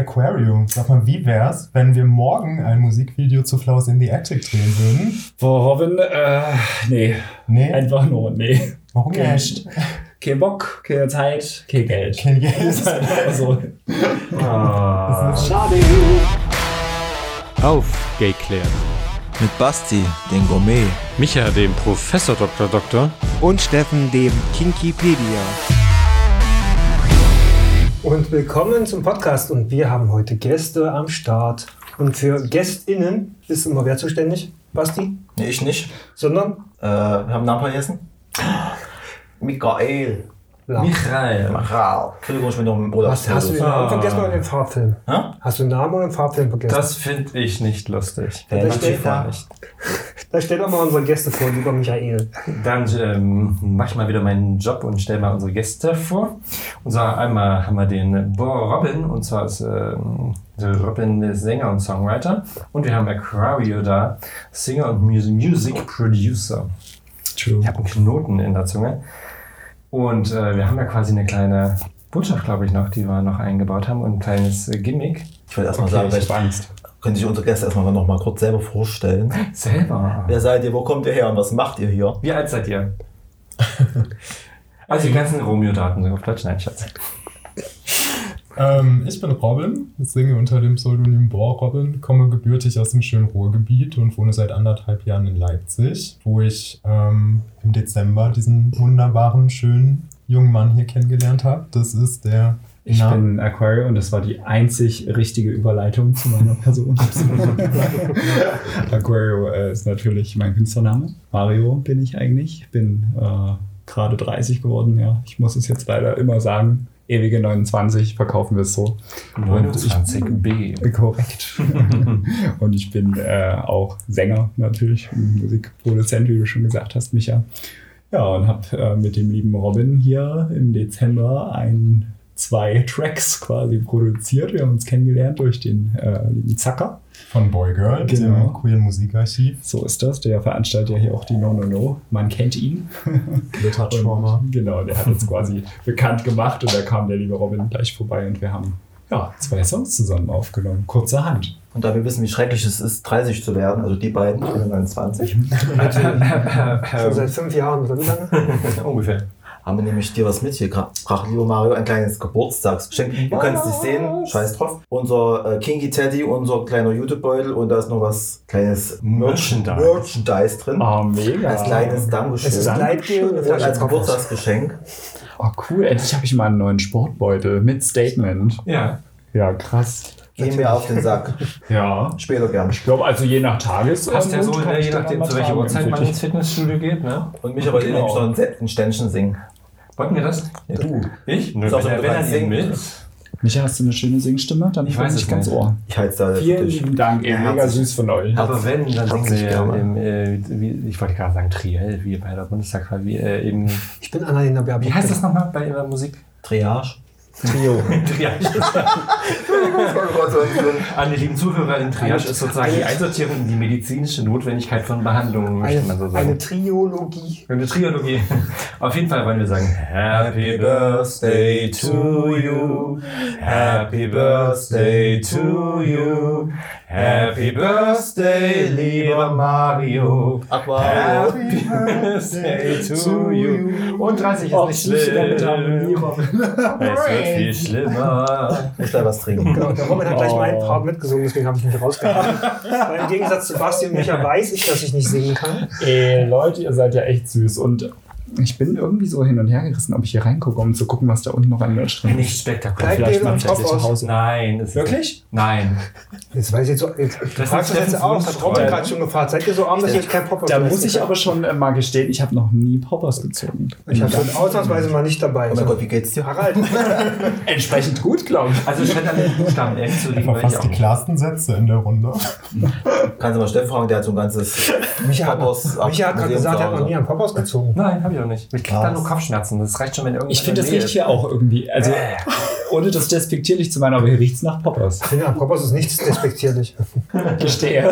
Aquarium. Sag mal, wie wär's, wenn wir morgen ein Musikvideo zu Flowers in the Attic drehen würden? Boah, Robin, äh, nee. Nee? Einfach nur, nee. Warum Kein, nicht? kein Bock, keine Zeit, kein Geld. Kein Geld. Ist halt so. Ah. Schade. Auf, Gayclair. Mit Basti, den Gourmet. Micha, dem Professor Dr. Doktor. und Steffen, dem Kinkipedia. Und willkommen zum Podcast. Und wir haben heute Gäste am Start. Und für GästInnen ist immer wer zuständig? Basti? Nee, ich nicht. Sondern? Äh, wir haben Namen vergessen. Michael. Ja. Michael. Michael. Bin noch im Urlaub. Was, hast du den Namen vergessen oder den Farbfilm? Hä? Hast du den Namen oder den Farbfilm vergessen? Das finde ich nicht lustig. Ja, das steht da. Nicht. da stell doch mal unsere Gäste vor, lieber Michael. Dann ähm, mache ich mal wieder meinen Job und stelle mal unsere Gäste vor. Und zwar einmal haben wir den Bo Robin, und zwar ist ähm, Robin der Sänger und Songwriter. Und wir haben Aquario da, Singer und Music, Music Producer. True. Ich habe einen Knoten in der Zunge. Und äh, wir haben ja quasi eine kleine Botschaft, glaube ich, noch, die wir noch eingebaut haben und ein kleines äh, Gimmick. Ich wollte erstmal Okay, sagen, ich habe Angst. können sich unsere Gäste erstmal noch mal kurz selber vorstellen. Selber. Wer seid ihr, wo kommt ihr her und was macht ihr hier? Wie alt seid ihr? also die ganzen Romeo-Daten sind auf Deutsch, nein, Schatz. Ähm, ich bin Robin, singe unter dem Pseudonym Bohr Robin, komme gebürtig aus dem schönen Ruhrgebiet und wohne seit anderthalb Jahren in Leipzig, wo ich ähm, im Dezember diesen wunderbaren, schönen jungen Mann hier kennengelernt habe. Das ist der Ich Na- bin Aquario und das war die einzig richtige Überleitung zu meiner Person. Aquario äh, ist natürlich mein Künstlername. Mario bin ich eigentlich. Ich bin äh, gerade 30 geworden, ja. Ich muss es jetzt leider immer sagen. Ewige 29, verkaufen wir es so. 29b. Korrekt. und ich bin äh, auch Sänger natürlich, Musikproduzent, wie du schon gesagt hast, Micha. Ja, und habe äh, mit dem lieben Robin hier im Dezember ein, zwei Tracks quasi produziert. Wir haben uns kennengelernt durch den äh, lieben Zacker. von Boygirl, Genau. dem queeren Musikarchiv. So ist das. Der veranstaltet ja hier auch die No No No. Man kennt ihn. Glitter Trauma. Und, genau, der hat uns quasi bekannt gemacht und da kam der liebe Robin gleich vorbei und wir haben ja, zwei Songs zusammen aufgenommen. Kurzerhand. Und da wir wissen, wie schrecklich es ist, 30 zu werden, also die beiden, ich bin 29, Schon seit fünf Jahren oder wie lange? Ungefähr. Haben wir nämlich dir was mitgebracht, lieber Mario, ein kleines Geburtstagsgeschenk. Du kannst es sehen, scheiß drauf. Unser äh, Kinky Teddy, unser kleiner YouTube-Beutel und da ist noch was kleines Merchandise. Merchandise drin. Oh, mega. Als kleines Dankeschön. Es ist Gleitgel und als. Geburtstagsgeschenk. Oh, cool. Endlich habe ich mal einen neuen Sportbeutel mit Statement. Ja. Ja, krass. Gehen wir auf den Sack. Ja. Später gern. Ich glaube, also je nach Tages. Passt ja so, kann ne, je nachdem, zu welcher Uhrzeit man ins Fitnessstudio geht, ne? Und mich aber Genau. noch ein Set- ein Ständchen singen. Wollten wir das? Ja, du. Ich? Nö, wenn so er, wenn er nicht singen. mit. Micha, hast du eine schöne Singstimme? Dann Ich weiß es ganz nicht. Ohr. Ich halte da Vielen lieben Dank, Ja, mega süß von euch. Aber wenn, dann singen wir gerne. im, äh, wie, ich wollte gerade sagen Triell, wie bei der Bundestagswahl, wie äh, im, Ich bin Annalena Baerbock. wie heißt das nochmal bei der Musik? Triage. Trio. Triage. An die lieben Zuhörer, in Triage ist sozusagen die Einsortierung in die medizinische Notwendigkeit von Behandlungen, möchte man so Eine, sagen. eine Triologie. Eine Triologie. Auf jeden Fall wollen wir sagen Happy Birthday to you. Happy Birthday to you. Happy Birthday, lieber Mario. Aquario. Happy Birthday to you. Und 30 ist Oh, nicht süße damit haben schlimm. Es wird viel schlimmer. Ich muss da was trinken. Genau, der Robin hat gleich Oh. meinen Part mitgesungen, deswegen habe ich mich rausgehalten. Weil im Gegensatz zu Basti und Micha weiß ich, dass ich nicht singen kann. Ey, Leute, ihr seid ja echt süß. Und ich bin irgendwie so hin und her gerissen, ob ich hier reingucke, um zu gucken, was da unten noch an Merch drin ist. Nicht spektakulär. Vielleicht und vielleicht Kopf zu aus. Hause. Nein. ist- Wirklich? Nein. Jetzt weiß ich jetzt, so- jetzt, du Das fragst das jetzt auch, hat Wunschtraum. Robin gerade schon gefragt. Seid ihr so arm, dass ihr euch kein Pop Da muss ich aber schon äh, mal gestehen, ich habe noch nie Poppers gezogen. Ich habe schon ausnahmsweise mal nicht dabei. Oh mein Gott, wie geht's dir? Harald, Entsprechend gut, glaube ich. Also ich hätte an den Buchstaben M zu liegen, ich fast die klarsten Sätze in der Runde. Kannst du mal Steffen fragen, der hat so ein ganzes Micha hat, Poppers- Micha hat gerade gesagt, er hat noch nie einen Poppers gezogen. Nein, habe ich auch nicht. Ich krieg da nur Kopfschmerzen. Das reicht schon, wenn irgendwas. Ich finde, das riecht hier auch irgendwie. Also, ohne das despektierlich zu meinen, aber hier riecht es nach Poppers. Ich finde, Poppers ist nichts despektierlich. Gestehe.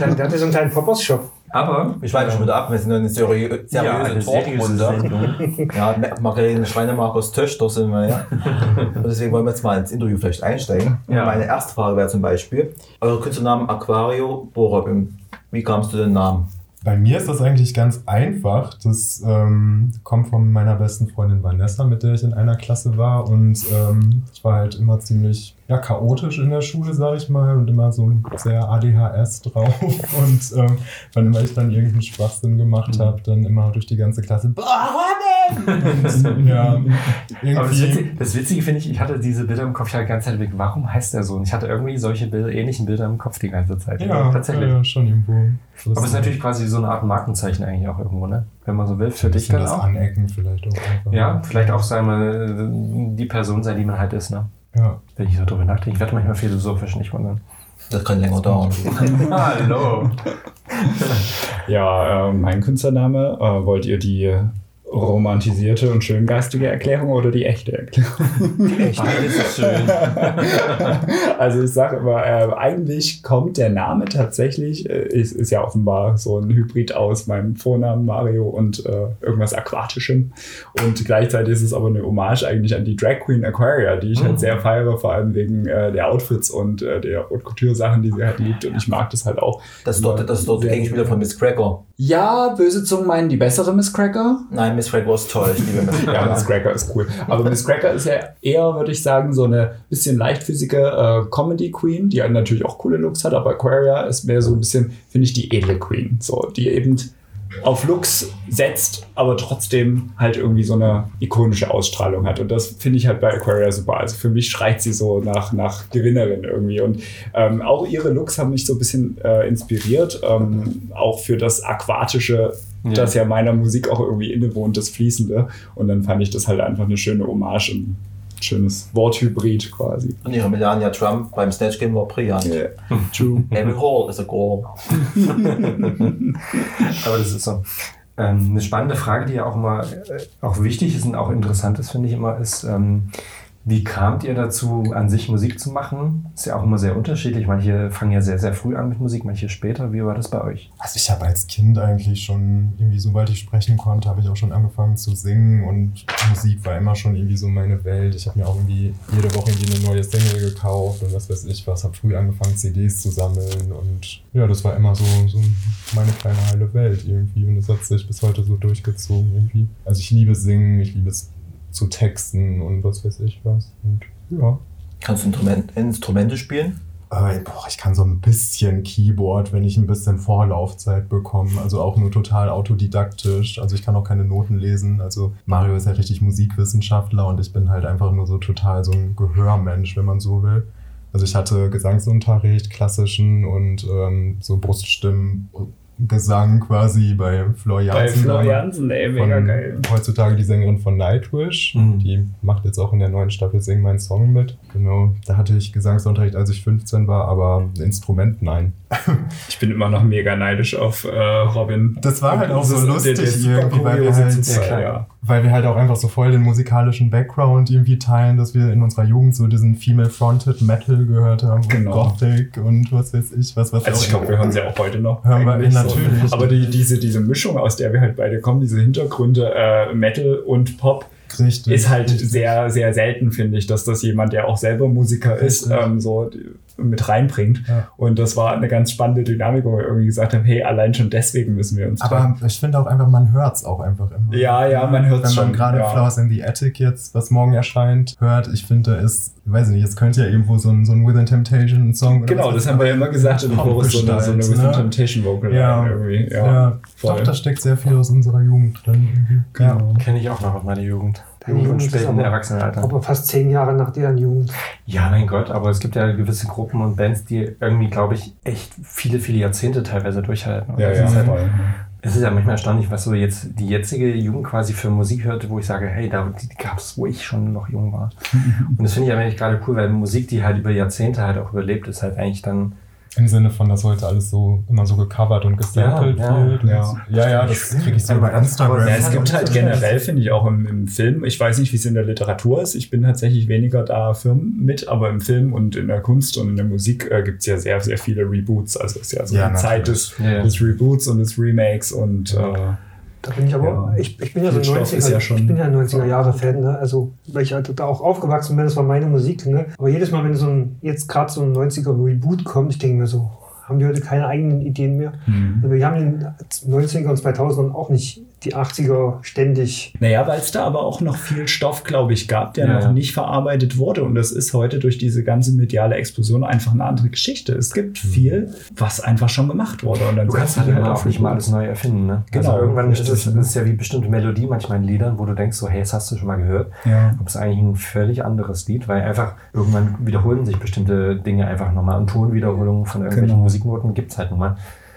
Der hat ja so einen kleinen Poppers-Shop. Aber Ich schweife schon wieder ab, wir sind eine seriö seriöse ja, eine seriöse Talkrunde. Ja, Margarete Schreinemakers Töchter sind wir ja. Und deswegen wollen wir jetzt mal ins Interview vielleicht einsteigen. Ja. Meine erste Frage wäre zum Beispiel, euer Künstlernamen Aquario Borobim. Wie kamst du den Namen? Bei mir ist das eigentlich ganz einfach. Das ähm, kommt von meiner besten Freundin Vanessa, mit der ich in einer Klasse war. Und ähm, ich war halt immer ziemlich ja, chaotisch in der Schule, sag ich mal, und immer so sehr ADHS drauf. Und ähm, wann immer ich dann irgendeinen Schwachsinn gemacht Mhm. habe, dann immer durch die ganze Klasse. "Boah, Robin!" Und, ja, Aber das. Witzige, das Witzige finde ich, ich hatte diese Bilder im Kopf ich hatte die ganze Zeit weg. Warum heißt der so? Und ich hatte irgendwie solche Bilder, ähnlichen Bilder im Kopf die ganze Zeit. Ja, tatsächlich. Ja, schon irgendwo. Aber es ist natürlich quasi so eine Art Markenzeichen eigentlich auch irgendwo, ne? Wenn man so will, für dich dann das auch. Anecken vielleicht auch einfach. Ja, vielleicht auch sagen wir, die Person sein, die man halt ist, ne? Ja. Wenn ich so drüber nachdenke. Ich werde manchmal philosophisch nicht wundern. Das kann länger dauern. Hallo. Ja, äh, mein Künstlername. Äh, wollt ihr die romantisierte und schöngeistige Erklärung oder die echte Erklärung? Beides ist schön. Also ich sage immer, äh, eigentlich kommt der Name tatsächlich, äh, ist, ist ja offenbar so ein Hybrid aus meinem Vornamen Mario und äh, irgendwas Aquatischem. Und gleichzeitig ist es aber eine Hommage eigentlich an die Drag Queen Aquaria, die ich Mhm. halt sehr feiere, vor allem wegen äh, der Outfits und äh, der Haute Couture Sachen, die sie halt liebt. Und ich mag das halt auch. Das ist dort, das ist dort der Gegenspieler von Miss Cracker. Ja, böse Zungen meinen die bessere Miss Cracker. Nein, Miss Cracker ist toll. Ich liebe Miss Ja, Cracker. Miss Cracker ist cool. Aber Miss Cracker ist ja eher, würde ich sagen, so eine bisschen leichtfüßige äh, Comedy Queen, die natürlich auch coole Looks hat, aber Aquaria ist mehr so ein bisschen, finde ich, die edle Queen. So, die eben auf Looks setzt, aber trotzdem halt irgendwie so eine ikonische Ausstrahlung hat. Und das finde ich halt bei Aquaria super. Also für mich schreit sie so nach, nach Gewinnerin irgendwie. Und ähm, auch ihre Looks haben mich so ein bisschen äh, inspiriert, ähm, auch für das aquatische, Ja. das ja meiner Musik auch irgendwie innewohnt, das Fließende. Und dann fand ich das halt einfach eine schöne Hommage und schönes Worthybrid quasi. Und ihre Melania Trump beim Snatch Game war brillant. True. Every hole is a goal. Aber das ist so. Ähm, eine spannende Frage, die ja auch immer äh, auch wichtig ist und auch interessant ist, finde ich immer, ist, ähm, wie kamt ihr dazu, an sich Musik zu machen? Ist ja auch immer sehr unterschiedlich. Manche fangen ja sehr, sehr früh an mit Musik, manche später. Wie war das bei euch? Also ich habe als Kind eigentlich schon irgendwie, sobald ich sprechen konnte, habe ich auch schon angefangen zu singen und Musik war immer schon irgendwie so meine Welt. Ich habe mir auch irgendwie jede Woche irgendwie eine neue Single gekauft und was weiß ich was, habe früh angefangen CDs zu sammeln und ja, das war immer so, so meine kleine heile Welt irgendwie und das hat sich bis heute so durchgezogen irgendwie. Also ich liebe singen, ich liebe es zu texten und was weiß ich was und ja. Kannst du Instrument, Instrumente spielen? Äh, boah, ich kann so ein bisschen Keyboard, wenn ich ein bisschen Vorlaufzeit bekomme. Also auch nur total autodidaktisch. Also ich kann auch keine Noten lesen. Also Mario ist ja richtig Musikwissenschaftler und ich bin halt einfach nur so total so ein Gehörmensch, wenn man so will. Also ich hatte Gesangsunterricht, klassischen und ähm, so Bruststimmgesang quasi bei Flor Bei Jansen. Flor Jansen, ey, Von mega geil. heutzutage die Sängerin von Nightwish. Mhm. Die macht jetzt auch in der neuen Staffel Sing meinen Song mit. Genau. Da hatte ich Gesangsunterricht, als ich 15 war, aber ein Instrument nein. Ich bin immer noch mega neidisch auf äh, Robin. Das war halt auch so lustig der- der super irgendwie, weil wir halt- ja. Weil wir halt auch einfach so voll den musikalischen Background irgendwie teilen, dass wir in unserer Jugend so diesen Female-Fronted Metal gehört haben Genau. und Gothic und was weiß ich, was, was Also ich glaube, wir hören sie auch heute noch. Hören wir natürlich. Aber die, diese, diese Mischung, aus der wir halt beide kommen, diese Hintergründe, äh, Metal und Pop, richtig. ist halt richtig. sehr, sehr selten, finde ich, dass das jemand, der auch selber Musiker ist, Richtig. ähm, so die- mit reinbringt. Ja. Und das war eine ganz spannende Dynamik, wo wir irgendwie gesagt haben, hey, allein schon deswegen müssen wir uns Aber ich finde auch einfach, man hört es auch einfach immer. Ja, ja, man hört's Wenn man schon, gerade ja. Flowers in the Attic jetzt, was morgen erscheint, hört, ich finde, da ist, weiß ich nicht, es könnte ja irgendwo so ein, so ein Within Temptation Song oder Genau, was das haben wir ja immer gesagt im Chorus, so eine, so eine Within ne? Temptation Vocal Ja. Irgendwie. Ja, Ja, voll. doch, da steckt sehr viel aus unserer Jugend drin. irgendwie. Genau. Kenne ich auch noch aus meiner Jugend. Deine Jugend und späten aber- Erwachsenenalter. Aber fast zehn Jahre nach deren Jugend. Ja, mein Gott, aber es gibt ja gewisse Gruppen und Bands, die irgendwie, glaube ich, echt viele, viele Jahrzehnte teilweise durchhalten. Und Ja, das ja, ist halt, voll. es ist ja manchmal erstaunlich, was so jetzt die jetzige Jugend quasi für Musik hört, wo ich sage, hey, da gab es, wo ich schon noch jung war. und das finde ich eigentlich gerade cool, weil Musik, die halt über Jahrzehnte halt auch überlebt, ist halt eigentlich dann Im Sinne von, dass heute alles so immer so gecovert und gesampelt Ja, ja, wird. ja. ja, ja, das kriege ich so Aber über Instagram. Ja, es gibt halt generell, finde ich, auch im, im Film, ich weiß nicht, wie es in der Literatur ist, ich bin tatsächlich weniger da firm mit, aber im Film und in der Kunst und in der Musik äh, gibt es ja sehr, sehr viele Reboots. Also es ist ja so Ja, die Zeit des, natürlich. Ja. des Reboots und des Remakes und äh, Da bin ich aber, Ja. ich, ich bin ja so Viel 90er, Stoff ist ja schon- ich bin ja 90er Jahre Fan, ne? also weil ich halt da auch aufgewachsen bin, das war meine Musik, ne? aber jedes Mal, wenn so ein, jetzt gerade so ein 90er Reboot kommt, ich denke mir so, haben die heute keine eigenen Ideen mehr? hm. Also wir haben in den 90er und 2000ern auch nicht die 80er ständig. Naja, weil es da aber auch noch viel Stoff, glaube ich, gab, der Ja, noch nicht verarbeitet wurde. Und das ist heute durch diese ganze mediale Explosion einfach eine andere Geschichte. Es gibt viel, was einfach schon gemacht wurde. Und dann Du kannst halt immer auch nicht mal alles neu erfinden. Ne? Genau, also irgendwann ist es, das ist ja wie bestimmte Melodie manchmal in Liedern, wo du denkst, so, hey, das hast du schon mal gehört. Ja. Aber es ist eigentlich ein völlig anderes Lied, weil einfach irgendwann wiederholen sich bestimmte Dinge einfach nochmal. Und Tonwiederholungen von irgendwelchen Genau. Musiknoten gibt es halt nun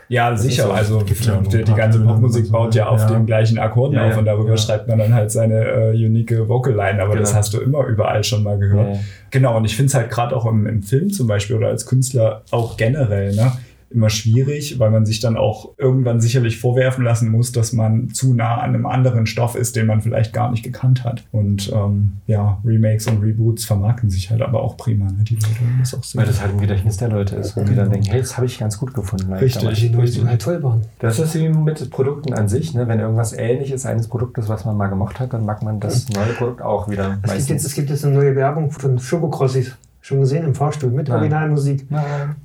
Ja, sicher. ist so. also die, die ganze Popmusik so. baut ja auf Ja. den gleichen Akkorden Ja, auf und darüber schreibt man dann halt seine äh, unique Vocal Line. Aber das Genau. hast du immer überall schon mal gehört. Genau, und ich finde es halt gerade auch im, im Film zum Beispiel oder als Künstler auch generell, ne? Immer schwierig, weil man sich dann auch irgendwann sicherlich vorwerfen lassen muss, dass man zu nah an einem anderen Stoff ist, den man vielleicht gar nicht gekannt hat. Und ähm, ja, Remakes und Reboots vermarkten sich halt aber auch prima. Ne? Die Leute das auch sehen. Weil das halt im Gedächtnis der Leute ist. Und die dann denken, hey, das habe ich ganz gut gefunden. weil ich Richtig. Die 90er halt toll waren. Das ist wie mit Produkten an sich. Ne? Wenn irgendwas ähnliches eines Produktes, was man mal gemocht hat, dann mag man das neue Produkt auch wieder. Es gibt, jetzt, es gibt jetzt eine neue Werbung von Schokokrossis. Schon gesehen im Fahrstuhl mit Nein. Originalmusik. Nein.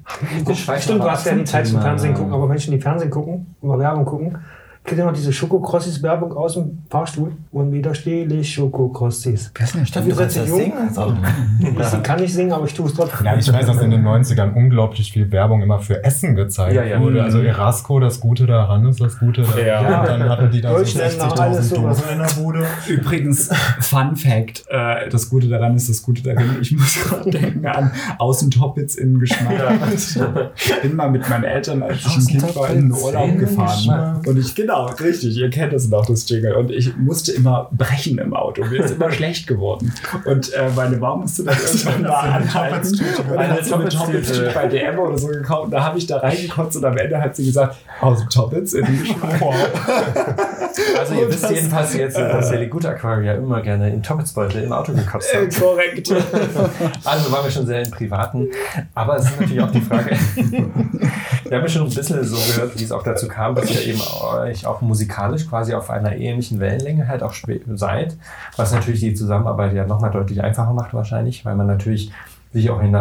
Guck, Stimmt, du hast ja die Zeit zum Fernsehen gucken, aber Menschen, die Fernsehen gucken, immer Werbung gucken, kennt ihr noch diese Schokokrossis-Werbung aus dem Fahrstuhl? Und wieder stehle ich Schokokrossis. Stimmt, du kannst das singen. Also, Ich kann nicht singen, aber ich tue es trotzdem. Ja, ich weiß, dass in den 90ern unglaublich viel Werbung immer für Essen gezeigt Ja, ja. wurde. Also Erasco, das Gute daran ist das Gute daran. Ja. Und dann hatten die da so Deutschländer, alles 60.000 sowas. Dosen in der Bude. Übrigens, Fun Fact: äh, Das Gute daran ist das Gute darin. Ich muss gerade denken an Außentoppitz in Geschmack. Ich bin mal mit meinen Eltern, als ich ein Kind war, in den Urlaub gefahren. Und ich, genau, richtig, ihr kennt es noch, das Jingle. Und ich musste immer brechen im Auto. Mir ist immer schlecht geworden. Und äh, meine Mom musste dann irgendwann mal anhalten. Hat sie eine Toppitz bei DM oder so gekauft. Und da habe ich da reingekotzt und am Ende hat sie gesagt: Außentoppitz in Geschmack. Also ihr wisst jedenfalls jetzt, dass der Good Aquaria immer gerne in Toppetsbeutel im Auto gekotzt Äh, hat. korrekt. Also waren wir schon sehr im Privaten. Aber es ist natürlich auch die Frage, wir haben ja schon ein bisschen so gehört, wie es auch dazu kam, dass ihr eben euch auch musikalisch quasi auf einer ähnlichen Wellenlänge halt auch seid. Was natürlich die Zusammenarbeit ja nochmal deutlich einfacher macht wahrscheinlich, weil man natürlich sich auch in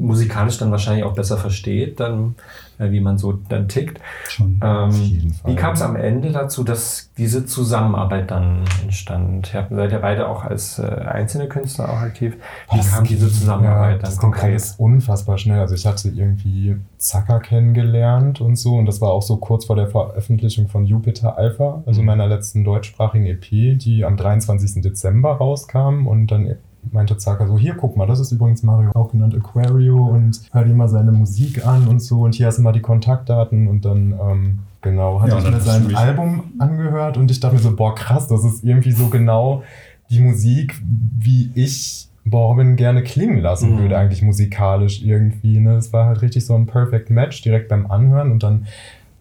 musikalisch dann wahrscheinlich auch besser versteht, dann, äh, wie man so dann tickt. Schon. Ähm, jeden Fall. wie kam es am Ende dazu, dass diese Zusammenarbeit dann entstand? Ihr seid ja beide auch als äh, einzelne Künstler auch aktiv. Wie Das kam diese Zusammenarbeit ja, dann das konkret? alles unfassbar schnell. Also ich hatte irgendwie Zacker kennengelernt und so und das war auch so kurz vor der Veröffentlichung von Jupiter Alpha, Mhm. also meiner letzten deutschsprachigen EP, die am 23. Dezember rauskam und dann meinte Zacker so, hier guck mal, das ist übrigens Mario, auch genannt Aquario und hör dir mal seine Musik an und so und hier hast du mal die Kontaktdaten und dann ähm, genau, hatte Ja, ich mir sein Album angehört und ich dachte mir so, boah krass, das ist irgendwie so genau die Musik, wie ich Borbin gerne klingen lassen Mhm. würde, eigentlich musikalisch irgendwie. Ne? Es war halt richtig so ein Perfect Match direkt beim Anhören und dann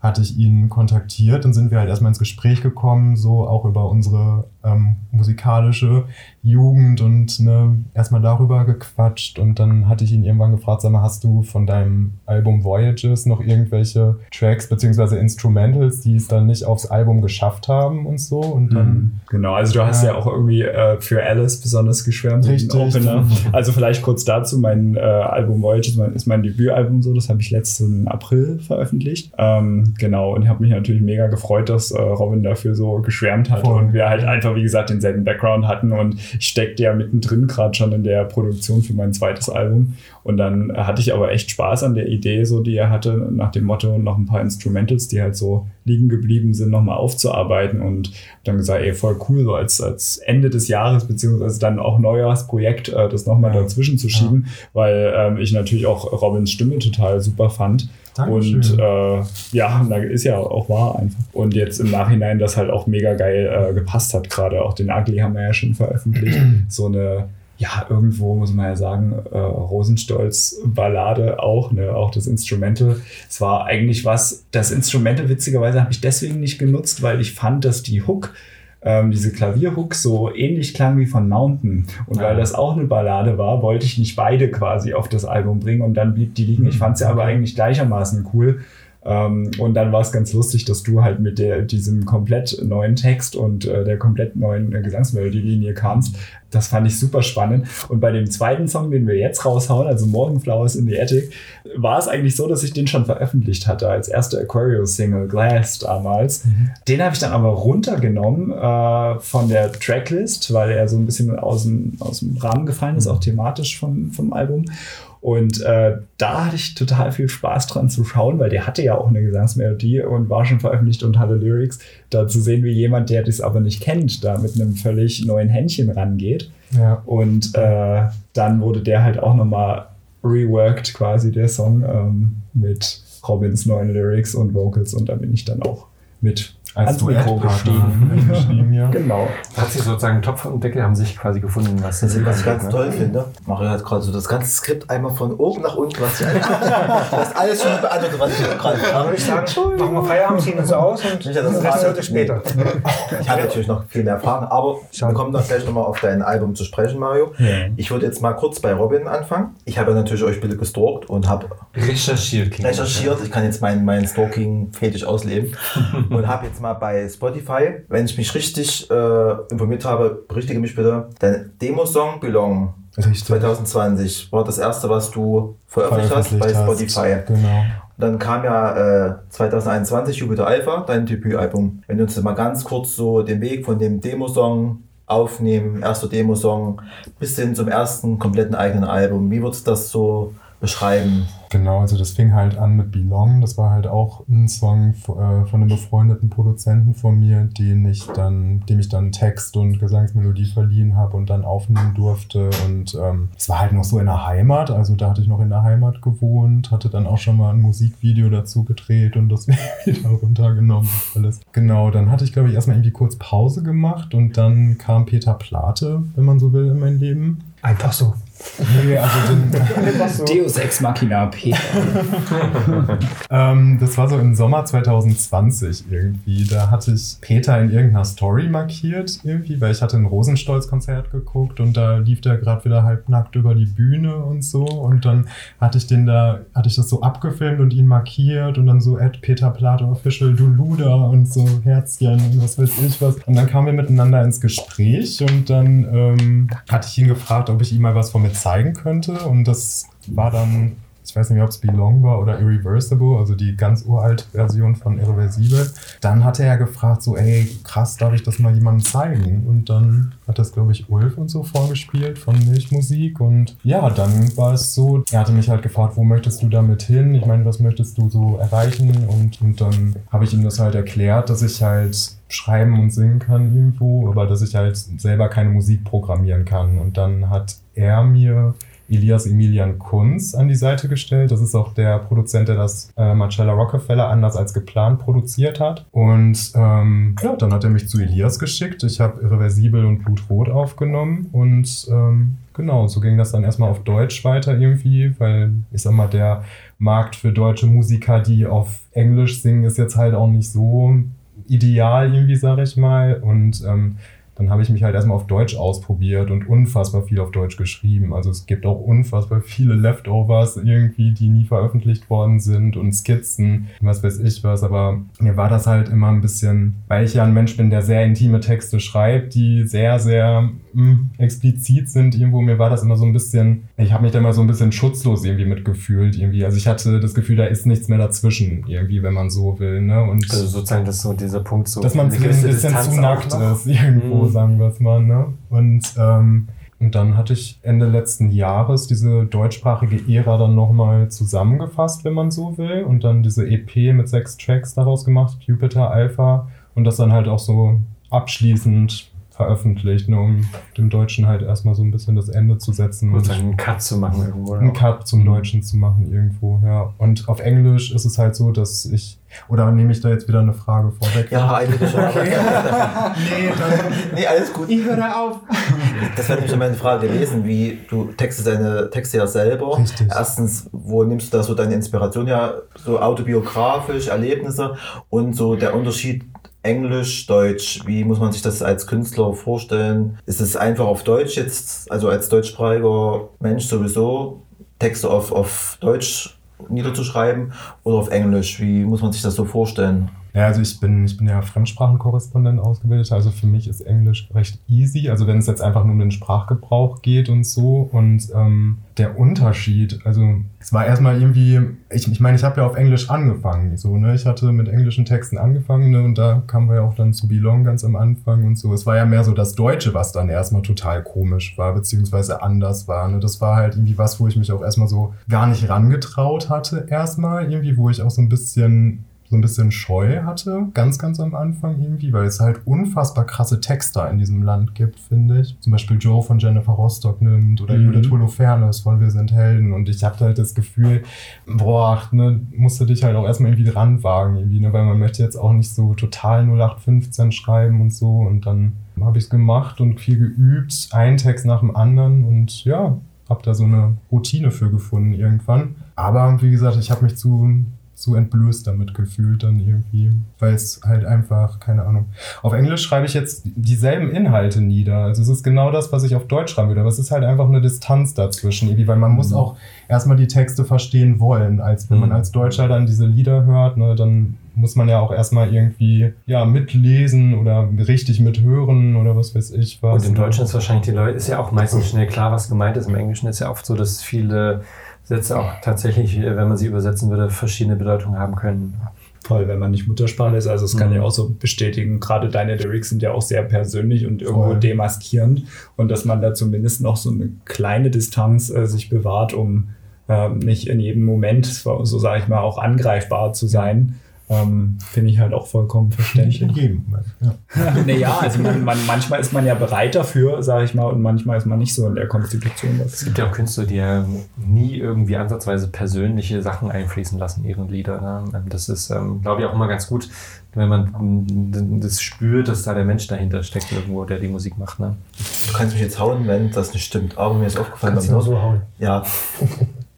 hatte ich ihn kontaktiert und sind wir halt erstmal ins Gespräch gekommen, so auch über unsere ähm, musikalische Jugend und ne, erstmal darüber gequatscht und dann hatte ich ihn irgendwann gefragt, sag mal, hast du von deinem Album Voyages noch irgendwelche Tracks beziehungsweise Instrumentals, die es dann nicht aufs Album geschafft haben und so und dann Mhm. Genau, also du hast ja, Ja. auch irgendwie äh, für Alice besonders geschwärmt. Richtig. Opener. Also vielleicht kurz dazu, mein äh, Album Voyage ist mein, ist mein Debütalbum so, das habe ich letzten April veröffentlicht. Ähm, genau, und ich habe mich natürlich mega gefreut, dass äh, Robin dafür so geschwärmt hat Voll. und wir halt einfach, wie gesagt, denselben Background hatten und ich steckte ja mittendrin gerade schon in der Produktion für mein zweites Album und dann hatte ich aber echt Spaß an der Idee, so die er hatte, nach dem Motto noch ein paar Instrumentals, die halt so liegen geblieben sind, nochmal aufzuarbeiten und dann gesagt, ey, voll cool, so als, als Ende des Jahres, beziehungsweise dann auch Neujahrsprojekt, äh, das nochmal Ja. dazwischen zu schieben, weil ähm, ich natürlich auch Robins Stimme total super fand. Dankeschön. Und äh, ja, da ist ja auch wahr einfach. Und jetzt im Nachhinein das halt auch mega geil äh, gepasst hat, gerade auch den Ugly haben wir ja schon veröffentlicht. so eine ja, irgendwo muss man ja sagen, äh, Rosenstolz Ballade auch, ne, auch das Instrumental. Es war eigentlich was, das Instrumental witzigerweise habe ich deswegen nicht genutzt, weil ich fand, dass die Hook ähm, diese Klavierhook so ähnlich klang wie von Mountain. Und weil das auch eine Ballade war, wollte ich nicht beide quasi auf das Album bringen und dann blieb die liegen. Ich fand sie aber eigentlich gleichermaßen cool. Ähm, und dann war es ganz lustig, dass du halt mit der, diesem komplett neuen Text und äh, der komplett neuen äh, Gesangsmelodielinie kamst. Das fand ich super spannend. Und bei dem zweiten Song, den wir jetzt raushauen, also Morgenflowers in the Attic, war es eigentlich so, dass ich den schon veröffentlicht hatte als erste Aquarius-Single, Glass damals. Den habe ich dann aber runtergenommen äh, von der Tracklist, weil er so ein bisschen aus dem, aus dem Rahmen gefallen ist, auch thematisch vom, vom Album. Und äh, da hatte ich total viel Spaß dran zu schauen, weil der hatte ja auch eine Gesangsmelodie und war schon veröffentlicht und hatte Lyrics. Da zu sehen, wie jemand, der das aber nicht kennt, da mit einem völlig neuen Händchen rangeht. Ja. Und äh, dann wurde der halt auch nochmal reworked, quasi der Song, ähm, mit Robins neuen Lyrics und Vocals. Und da bin ich dann auch mit ans Mikro gestiegen. gestiegen ja. Genau. Da hat sich sozusagen Topf und Deckel haben sich quasi gefunden, was Das ist, was ich ganz ne? toll finde. Mario hat gerade so das ganze Skript einmal von oben nach unten, was ich eigentlich. Das ist alles schon beantwortet, was ich gerade habe. würde ich sagen, machen wir Feierabend, ziehen uns aus und dass das Rest heute später. Ich habe natürlich noch viel mehr Fragen, aber wir kommen dann gleich nochmal auf dein Album zu sprechen, Mario. Ja. Ich würde jetzt mal kurz bei Robin anfangen. Ich habe ja natürlich euch bisschen gestalkt und habe Recherchiert. recherchiert. Ich kann jetzt meinen, meinen Stalking-Fetisch ausleben und habe jetzt mal bei Spotify, wenn ich mich richtig äh, informiert habe, berichtige mich bitte, dein Demo-Song Belong Richtig. 2020 war das erste, was du veröffentlicht hast bei Spotify. hast. Genau. Dann kam ja äh, 2021 Jupiter Alpha, dein Debütalbum. Wenn du uns mal ganz kurz so den Weg von dem Demosong aufnehmen, erster Demosong, bis hin zum ersten kompletten eigenen Album. Wie würdest du das so beschreiben? Genau, also das fing halt an mit Belong. Das war halt auch ein Song äh, von einem befreundeten Produzenten von mir, den ich dann, dem ich dann Text und Gesangsmelodie verliehen habe und dann aufnehmen durfte. Und ähm, es war halt noch so in der Heimat, also da hatte ich noch in der Heimat gewohnt, hatte dann auch schon mal ein Musikvideo dazu gedreht und das wieder runtergenommen und alles. Genau, dann hatte ich glaube ich erstmal irgendwie kurz Pause gemacht und dann kam Peter Plate, wenn man so will, in mein Leben. Einfach so. Nee, also den. Deus Ex Machina Peter. Ähm, das war so im Sommer 2020 irgendwie. Da hatte ich Peter in irgendeiner Story markiert irgendwie, weil ich hatte ein Rosenstolz-Konzert geguckt und da lief der gerade wieder halbnackt über die Bühne und so und dann hatte ich den da, hatte ich das so abgefilmt und ihn markiert und dann so at Peter Plato Official, du Luder und so Herzchen und was weiß ich was. Und dann kamen wir miteinander ins Gespräch und dann ähm, hatte ich ihn gefragt, ob ich ihm mal was von mir zeigen könnte und das war dann ich weiß nicht ob es Belong war oder Irreversible, also die ganz uralte Version von Irreversible. Dann hatte er gefragt, so, ey, krass, darf ich das mal jemandem zeigen? Und dann hat das, glaube ich, Ulf und so vorgespielt von Milchmusik. Und ja, dann war es so, er hatte mich halt gefragt, wo möchtest du damit hin? Ich meine, was möchtest du so erreichen? Und, und dann habe ich ihm das halt erklärt, dass ich halt schreiben und singen kann irgendwo, aber dass ich halt selber keine Musik programmieren kann. Und dann hat er mir Elias Emilian Kunz an die Seite gestellt. Das ist auch der Produzent, der das äh, Marcella Rockefeller anders als geplant produziert hat. Und ähm, ja, dann hat er mich zu Elias geschickt. Ich habe Irreversibel und Blutrot aufgenommen und ähm, genau, so ging das dann erstmal auf Deutsch weiter irgendwie, weil ich sag mal, der Markt für deutsche Musiker, die auf Englisch singen, ist jetzt halt auch nicht so ideal irgendwie, sag ich mal. Und ähm, dann habe ich mich halt erstmal auf Deutsch ausprobiert und unfassbar viel auf Deutsch geschrieben. Also es gibt auch unfassbar viele Leftovers irgendwie, die nie veröffentlicht worden sind und Skizzen, was weiß ich was. Aber mir war das halt immer ein bisschen, weil ich ja ein Mensch bin, der sehr intime Texte schreibt, die sehr, sehr mh, explizit sind irgendwo. Mir war das immer so ein bisschen, ich habe mich da immer so ein bisschen schutzlos irgendwie mitgefühlt irgendwie. Also ich hatte das Gefühl, da ist nichts mehr dazwischen irgendwie, wenn man so will. Ne? Und Also sozusagen, dass so dieser Punkt so. dass man ein bisschen Distanz zu nackt ist, irgendwo, Mhm. Sagen wir es mal. Ne? Und, ähm, und dann hatte ich Ende letzten Jahres diese deutschsprachige Ära dann nochmal zusammengefasst, wenn man so will. Und dann diese EP mit sechs Tracks daraus gemacht, Jupiter Alpha. Und das dann halt auch so abschließend veröffentlicht, ne, um dem Deutschen halt erstmal so ein bisschen das Ende zu setzen. Und einen Cut zu machen irgendwo. Einen Cut zum Deutschen zu machen irgendwo, ja. Und auf Englisch ist es halt so, dass ich, oder nehme ich da jetzt wieder eine Frage vorweg? Ja, eigentlich schon. aber- nee, dann, nee, alles gut. ich höre auf. Das wäre nämlich meine Frage gewesen, wie du textest deine Texte ja selber. Richtig. Erstens, wo nimmst du da so deine Inspiration her, so autobiografisch, Erlebnisse und so der Unterschied Englisch, Deutsch, wie muss man sich das als Künstler vorstellen? Ist es einfach auf Deutsch jetzt, also als deutschsprachiger Mensch sowieso, Texte auf, auf Deutsch niederzuschreiben oder auf Englisch? Wie muss man sich das so vorstellen? Ja, also ich bin, ich bin ja Fremdsprachenkorrespondent ausgebildet, also für mich ist Englisch recht easy. Also wenn es jetzt einfach nur um den Sprachgebrauch geht und so. Und ähm, der Unterschied, also es war erstmal irgendwie, ich, ich meine, ich habe ja auf Englisch angefangen. So, ne? Ich hatte mit englischen Texten angefangen ne? und da kamen wir ja auch dann zu Belong ganz am Anfang und so. Es war ja mehr so das Deutsche, was dann erstmal total komisch war, beziehungsweise anders war. Ne? Das war halt irgendwie was, wo ich mich auch erstmal so gar nicht rangetraut hatte, erstmal irgendwie, wo ich auch so ein bisschen so ein bisschen Scheu hatte, ganz, ganz am Anfang irgendwie, weil es halt unfassbar krasse Texter in diesem Land gibt, finde ich. Zum Beispiel Joe von Jennifer Rostock nimmt oder Mhm. Judith Holofernes von Wir sind Helden und ich hatte halt das Gefühl, boah, ne, musst du dich halt auch erstmal irgendwie ranwagen, irgendwie, ne, weil man möchte jetzt auch nicht so total 0815 schreiben und so und dann habe ich es gemacht und viel geübt, ein Text nach dem anderen und ja, habe da so eine Routine für gefunden irgendwann. Aber wie gesagt, ich habe mich zu so entblößt damit gefühlt dann irgendwie, weil es halt einfach, keine Ahnung. Auf Englisch schreibe ich jetzt dieselben Inhalte nieder. Also es ist genau das, was ich auf Deutsch schreiben würde, aber es ist halt einfach eine Distanz dazwischen, irgendwie, weil man muss auch erstmal die Texte verstehen wollen. Als wenn man Mhm. als Deutscher dann diese Lieder hört, ne, dann muss man ja auch erstmal irgendwie ja mitlesen oder richtig mithören oder was weiß ich was. Und im Deutschen ist wahrscheinlich die Leute, ist ja auch meistens schnell klar, was gemeint ist. Im Englischen ist ja oft so, dass viele Sätze auch tatsächlich, äh, wenn man sie übersetzen würde, verschiedene Bedeutungen haben können. Voll, wenn man nicht Muttersprache ist. Also, es kann Mhm. ja auch so bestätigen, gerade deine Lyrics sind ja auch sehr persönlich und irgendwo Voll. demaskierend. Und dass man da zumindest noch so eine kleine Distanz äh, sich bewahrt, um ähm, nicht in jedem Moment, so sage ich mal, auch angreifbar zu sein, ähm, finde ich halt auch vollkommen Nicht in verständlich. jedem Moment. Ja. naja, also man, man, manchmal ist man ja bereit dafür, sage ich mal, und manchmal ist man nicht so in der Konstitution. Es Das gibt ja auch Künstler, die ja nie irgendwie ansatzweise persönliche Sachen einfließen lassen in ihren Lieder. Ne? Das ist, ähm, glaube ich, auch immer ganz gut, wenn man mm, das spürt, dass da der Mensch dahinter steckt irgendwo, der die Musik macht. Ne? Du kannst mich jetzt hauen, wenn das nicht stimmt, aber mir ist aufgefallen, du nur so hauen. Ja,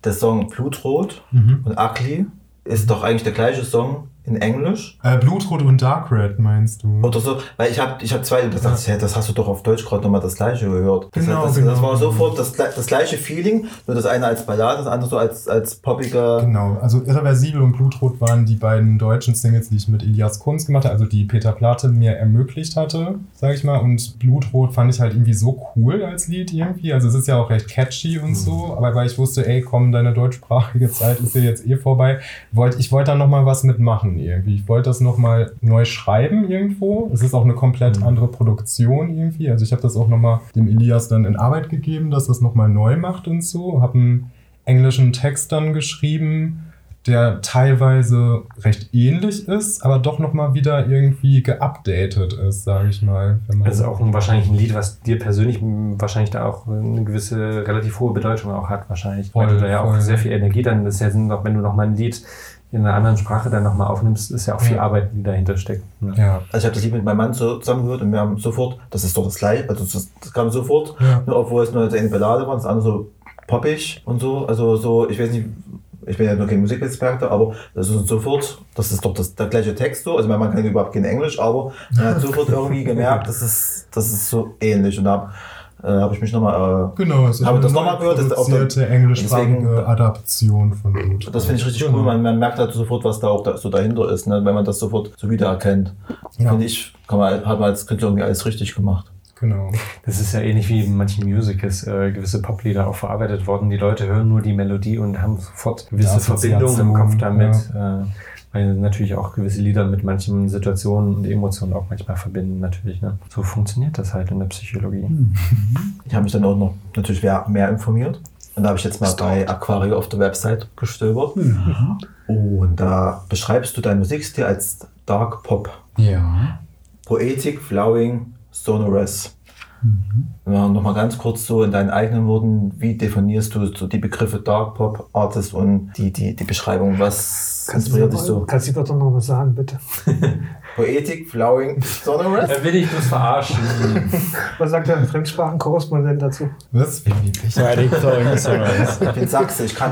der Song Blutrot Mhm. und Ugly ist doch eigentlich der gleiche Song in Englisch. Äh, Blutrot und Dark Red meinst du? Oder so, weil ich habe ich hab zwei, das, dachte ich, hey, das hast du doch auf Deutsch gerade nochmal das gleiche gehört. Das, Genau, das, genau. das war sofort das, das gleiche Feeling, nur das eine als Ballade, das andere so als, als poppiger. Genau, also Irreversibel und Blutrot waren die beiden deutschen Singles, die ich mit Elias Kunz gemacht habe, also die Peter Plate mir ermöglicht hatte, sage ich mal. Und Blutrot fand ich halt irgendwie so cool als Lied irgendwie. Also es ist ja auch recht catchy und so, aber weil ich wusste, ey, komm, deine deutschsprachige Zeit ist ja jetzt eh vorbei, wollte ich wollte da nochmal was mitmachen irgendwie. Ich wollte das nochmal neu schreiben irgendwo. Es ist auch eine komplett andere Produktion irgendwie. Also ich habe das auch nochmal dem Elias dann in Arbeit gegeben, dass das nochmal neu macht und so. Habe einen englischen Text dann geschrieben, der teilweise recht ähnlich ist, aber doch nochmal wieder irgendwie geupdatet ist, sage ich mal. Wenn man Also auch ein, wahrscheinlich ein Lied, was dir persönlich wahrscheinlich da auch eine gewisse, relativ hohe Bedeutung auch hat, wahrscheinlich. weil Voll, du da ja auch voll. sehr viel Energie dann, das ist ja auch wenn du nochmal ein Lied in einer anderen Sprache dann nochmal aufnimmst, ist ja auch viel. Arbeit, die dahinter steckt. Ne? ja. Also ich habe das Lied mit meinem Mann so zusammengehört und wir haben sofort, das ist doch das gleiche, also das, das kam sofort, Ja. nur obwohl es nur eine Ballade war, das andere so poppig und so, also so, ich weiß nicht, ich bin ja nur kein Musikexperte, aber das ist sofort, das ist doch das, der gleiche Text so, also mein Mann kann überhaupt kein Englisch, aber er hat sofort irgendwie gemerkt, das ist, das ist so ähnlich und da habe äh, hab ich mich nochmal, äh, Genau, es ist eine das nochmal gehört, das ist auch der- englischsprachige deswegen- Adaption von Blut. das finde ich richtig Genau. cool, man, man merkt halt sofort, was da auch da, so dahinter ist, ne? wenn man das sofort so wiedererkennt. Ja. Finde ich, kann man, hat man als Künstler irgendwie alles richtig gemacht. Genau. Das ist ja ähnlich wie in manchen Musicals äh, gewisse Poplieder auch verarbeitet worden. Die Leute hören nur die Melodie und haben sofort gewisse Ja, Verbindungen im Kopf damit. Assoziation, Äh, weil natürlich auch gewisse Lieder mit manchen Situationen und Emotionen auch manchmal verbinden, natürlich. Ne? So funktioniert das halt in der Psychologie. Ich habe mich dann auch noch natürlich mehr, mehr informiert. Und da habe ich jetzt mal bei Aquario auf der Website gestöbert. Und da beschreibst du deinen Musikstil als Dark Pop. Ja. Poetic, flowing, Sonorous. Ja, Nochmal ganz kurz so in deinen eigenen Worten, wie definierst du so die Begriffe Dark Pop, Artist und die, die, die Beschreibung? Was Kannst du, dich mal- so? kannst du doch noch mal sagen, bitte? Poetik, Flowing, Sonorous? Da will ich bloß verarschen. Was sagt der Fremdsprachenkorrespondent dazu? Was? Wie lieblich. Friday Flowing Sunrise. Ich bin Sachse, ich kann,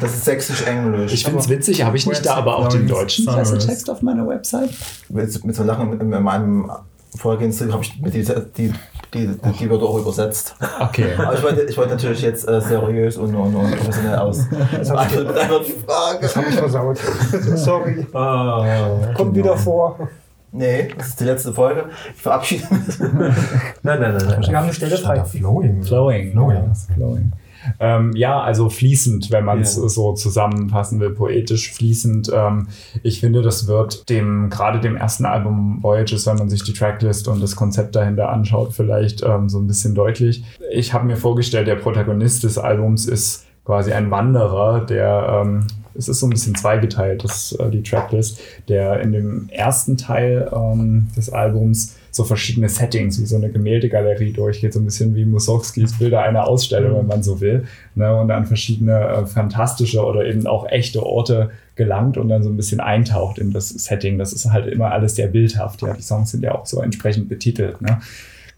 das ist sächsisch-englisch. Ich finde es witzig, habe ich nicht da aber auch den deutschen Sunrise. Pressetext auf meiner Website? mit, mit so Lachen in, in meinem Vorgehenstil habe ich mit die, die, die, die, die Wörter auch übersetzt. Okay. Aber ich wollte, ich wollte natürlich jetzt äh, seriös und, und, und professionell aus. Das habe ich, Frage. das hab ich versaut. Sorry. Oh. Kommt wieder vor. Nee, das ist die letzte Folge. Ich verabschiede mich. Nein, nein, nein, nein. Wir haben eine Stelle frei. Flowing. Flowing. Flowing. Flowing. Ähm, ja, also fließend, wenn man es Ja. so zusammenfassen will, poetisch fließend. Ähm, ich finde, das wird dem, gerade dem ersten Album Voyages, wenn man sich die Tracklist und das Konzept dahinter anschaut, vielleicht ähm, so ein bisschen deutlich. Ich habe mir vorgestellt, der Protagonist des Albums ist quasi ein Wanderer, der, ähm, es ist so ein bisschen zweigeteilt, das, äh, die Tracklist, der in dem ersten Teil ähm, des Albums so verschiedene Settings, wie so eine Gemäldegalerie durchgeht, so ein bisschen wie Mussorgskis Bilder einer Ausstellung, wenn man so will, ne, und an verschiedene äh, fantastische oder eben auch echte Orte gelangt und dann so ein bisschen eintaucht in das Setting. Das ist halt immer alles sehr bildhaft. Ja, die Songs sind ja auch so entsprechend betitelt. Ne?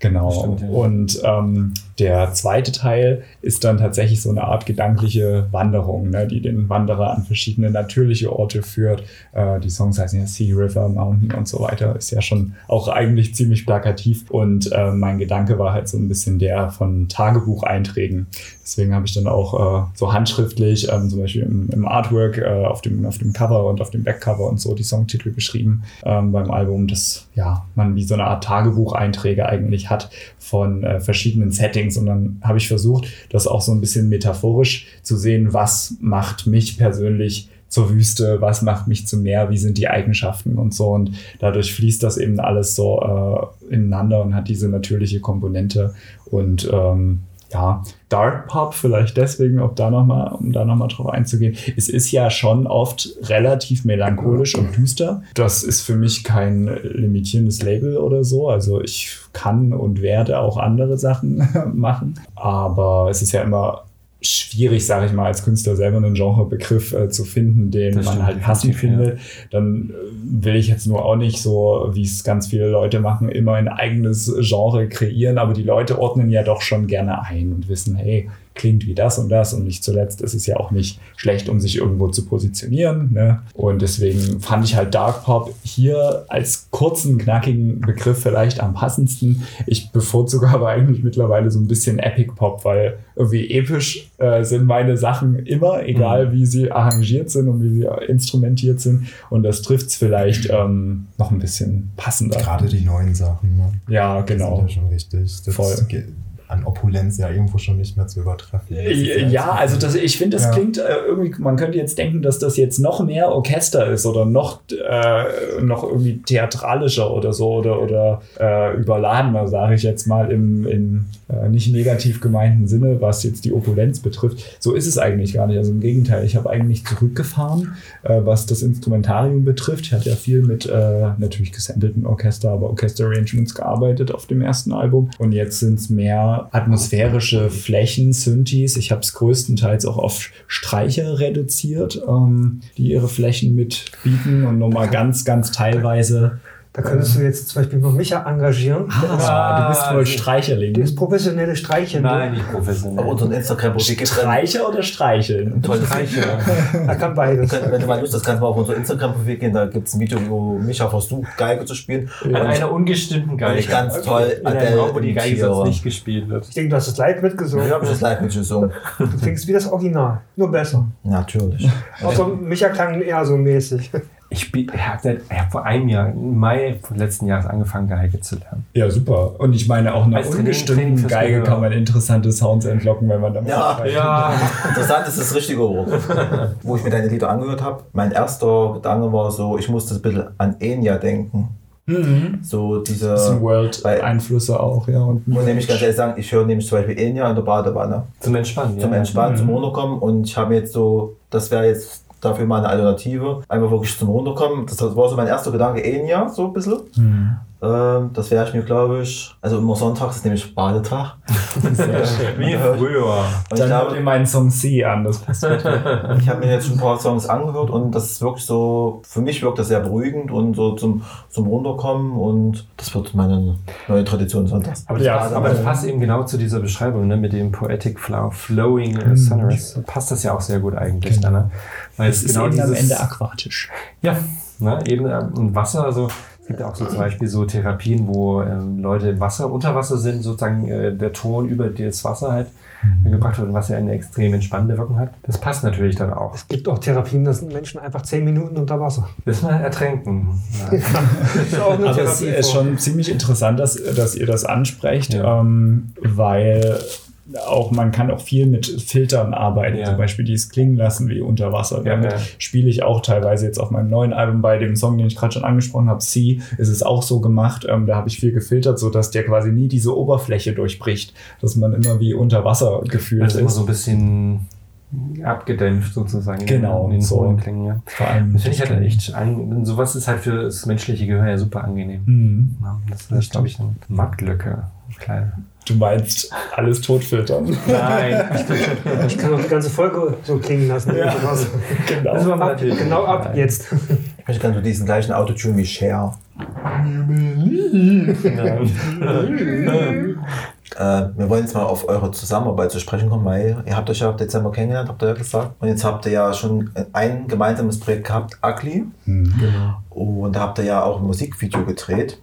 Genau. Stimmt, ja. Und ähm, der zweite Teil ist dann tatsächlich so eine Art gedankliche Wanderung, ne, die den Wanderer an verschiedene natürliche Orte führt. Äh, die Songs heißen ja Sea, River, Mountain und so weiter. Ist ja schon auch eigentlich ziemlich plakativ. Und äh, mein Gedanke war halt so ein bisschen der von Tagebucheinträgen. Deswegen habe ich dann auch äh, so handschriftlich, ähm, zum Beispiel im, im Artwork, äh, auf, dem, auf dem Cover und auf dem Backcover und so die Songtitel geschrieben ähm, beim Album, dass ja, man wie so eine Art Tagebucheinträge eigentlich hat von äh, verschiedenen Settings. Und dann habe ich versucht, das auch so ein bisschen metaphorisch zu sehen, was macht mich persönlich zur Wüste, was macht mich zum Meer, wie sind die Eigenschaften und so. Und dadurch fließt das eben alles so äh, ineinander und hat diese natürliche Komponente. Und ähm, ja, Dark Pop vielleicht deswegen, ob da noch mal, um da nochmal drauf einzugehen. Es ist ja schon oft relativ melancholisch und düster. Das ist für mich kein limitierendes Label oder so. Also ich kann und werde auch andere Sachen machen. Aber es ist ja immer schwierig, sage ich mal, als Künstler selber einen Genrebegriff äh, zu finden, den Das man stimmt halt passend ja. findet. Dann äh, will ich jetzt nur auch nicht so, wie es ganz viele Leute machen, immer ein eigenes Genre kreieren, aber die Leute ordnen ja doch schon gerne ein und wissen, hey, klingt wie das und das und nicht zuletzt ist es ja auch nicht schlecht, um sich irgendwo zu positionieren. Ne? Und deswegen fand ich halt Dark Pop hier als kurzen, knackigen Begriff vielleicht am passendsten. Ich bevorzuge aber eigentlich mittlerweile so ein bisschen Epic Pop, weil irgendwie episch äh, sind meine Sachen immer, egal wie sie arrangiert sind und wie sie instrumentiert sind. Und das trifft es vielleicht ähm, noch ein bisschen passender. Gerade die neuen Sachen. Ne? Ja, genau. Sind ja schon richtig. Das Voll. geht an Opulenz ja irgendwo schon nicht mehr zu übertreffen. Äh, Ja, also das, ich finde, das Ja. klingt äh, irgendwie, man könnte jetzt denken, dass das jetzt noch mehr Orchester ist oder noch, äh, noch irgendwie theatralischer oder so oder, oder äh, überladener, sage ich jetzt mal im, im äh, nicht negativ gemeinten Sinne, was jetzt die Opulenz betrifft. So ist es eigentlich gar nicht. Also im Gegenteil, ich habe eigentlich zurückgefahren, äh, was das Instrumentarium betrifft. Ich hatte ja viel mit natürlich gesampelten Orchester, aber Orchester-Arrangements gearbeitet auf dem ersten Album. Und jetzt sind es mehr atmosphärische Flächen, Synthes. Ich habe es größtenteils auch auf Streicher reduziert, ähm, die ihre Flächen mitbieten und nochmal ganz, ganz teilweise. Da könntest du jetzt zum Beispiel noch Micha engagieren. Ah, du bist wohl Streicherling. Der ist professionelle Streichen. Nein, nicht professionell. Auf unseren Instagram-Profil Streicher oder Streicheln? tolle Er kann beides. Wenn du mal Lust hast, kannst du mal auf unser Instagram-Profil gehen. Da gibt es ein Video, wo Micha versucht, Geige zu spielen. An einer ungestimmten Geige. ich ganz toll In einem Raum, wo die Geige sonst nicht gespielt wird. Ich denke, du hast es live mitgesungen. Ich habe das live mitgesungen. Du klingst wie das Original. Nur besser. Natürlich. Außer Micha klang eher so mäßig. Ich, spiel- ich habe seit- ich hab vor einem Jahr, im Mai letzten Jahres, angefangen, Geige zu lernen. Ja, super. Und ich meine, auch einer ungestimmten Geige kann man interessante Sounds entlocken, wenn man damit Ja, arbeitet. Interessant ist das richtige Wort. Wo ich mir deine Lieder angehört habe, mein erster Gedanke war so, ich musste ein bisschen an Enya denken. Mhm. So diese. World-Einflüsse auch, ja. Und Und nämlich ganz ehrlich sagen, ich höre nämlich zum Beispiel Enya in der Badewanne. Zum Entspannen. Zum ja. Entspannen, zum Runterkommen. Und ich habe mir jetzt so, das wäre jetzt dafür mal eine Alternative. Einfach wirklich zum Runterkommen. Das war so mein erster Gedanke, Enya, so ein bisschen. Mhm. Ähm, das werde ich mir, glaube ich, also immer sonntags ist nämlich Badetag. Sehr schön. Wie früher. Und ich Dann glaube, hört ihr meinen Song C an, das passt gut. Ich habe mir jetzt schon ein paar Songs angehört und das ist wirklich so, für mich wirkt das sehr beruhigend und so zum, zum Runterkommen und das wird meine neue Tradition sonntags. Aber das, Ja, passt, aber das passt eben genau zu dieser Beschreibung, ne, mit dem Poetic Flow, Flowing äh, Sunrise. Passt das ja auch sehr gut eigentlich. Dann, ne? Weil Es ist eben am Ende aquatisch. Ja, ne, eben äh, und Wasser, also gibt ja auch so zum Beispiel so Therapien, wo ähm, Leute im Wasser, unter Wasser sind, sozusagen äh, der Ton über das Wasser halt gebracht wird, was ja eine extrem entspannende Wirkung hat. Das passt natürlich dann auch. Es gibt auch Therapien, da sind Menschen einfach zehn Minuten unter Wasser. Bis mal ertränken. Ja. Das ist auch eine Aber es ist schon ziemlich interessant, dass, dass ihr das ansprecht, Ja. ähm, weil auch man kann auch viel mit Filtern arbeiten, Ja. zum Beispiel die es klingen lassen wie unter Wasser. Damit ja. spiele ich auch teilweise jetzt auf meinem neuen Album bei dem Song, den ich gerade schon angesprochen habe, C, ist es auch so gemacht. Ähm, da habe ich viel gefiltert, so dass der quasi nie diese Oberfläche durchbricht, dass man immer wie unter Wasser gefühlt Das ist immer so ein bisschen abgedämpft sozusagen. Genau, in den so. hohen Klängen. Ja. Vor allem Das finde ich halt echt, an, sowas ist halt für das menschliche Gehör ja super angenehm. Mhm. Ja, das ist, glaube ich, eine Marktlücke. Kleine. Du meinst alles totfiltern. Nein. Ich kann auch die ganze Folge so klingen lassen. Ja. genau. Das war Ab, natürlich genau ab Nein. jetzt. Ich möchte gerne so diesen gleichen Autotune wie Cher. Äh, wir wollen jetzt mal auf eure Zusammenarbeit zu sprechen kommen, weil ihr habt euch ja im Dezember kennengelernt, habt ihr ja gesagt. Und jetzt habt ihr ja schon ein gemeinsames Projekt gehabt, Ugly. Mhm. Und da habt ihr ja auch ein Musikvideo gedreht.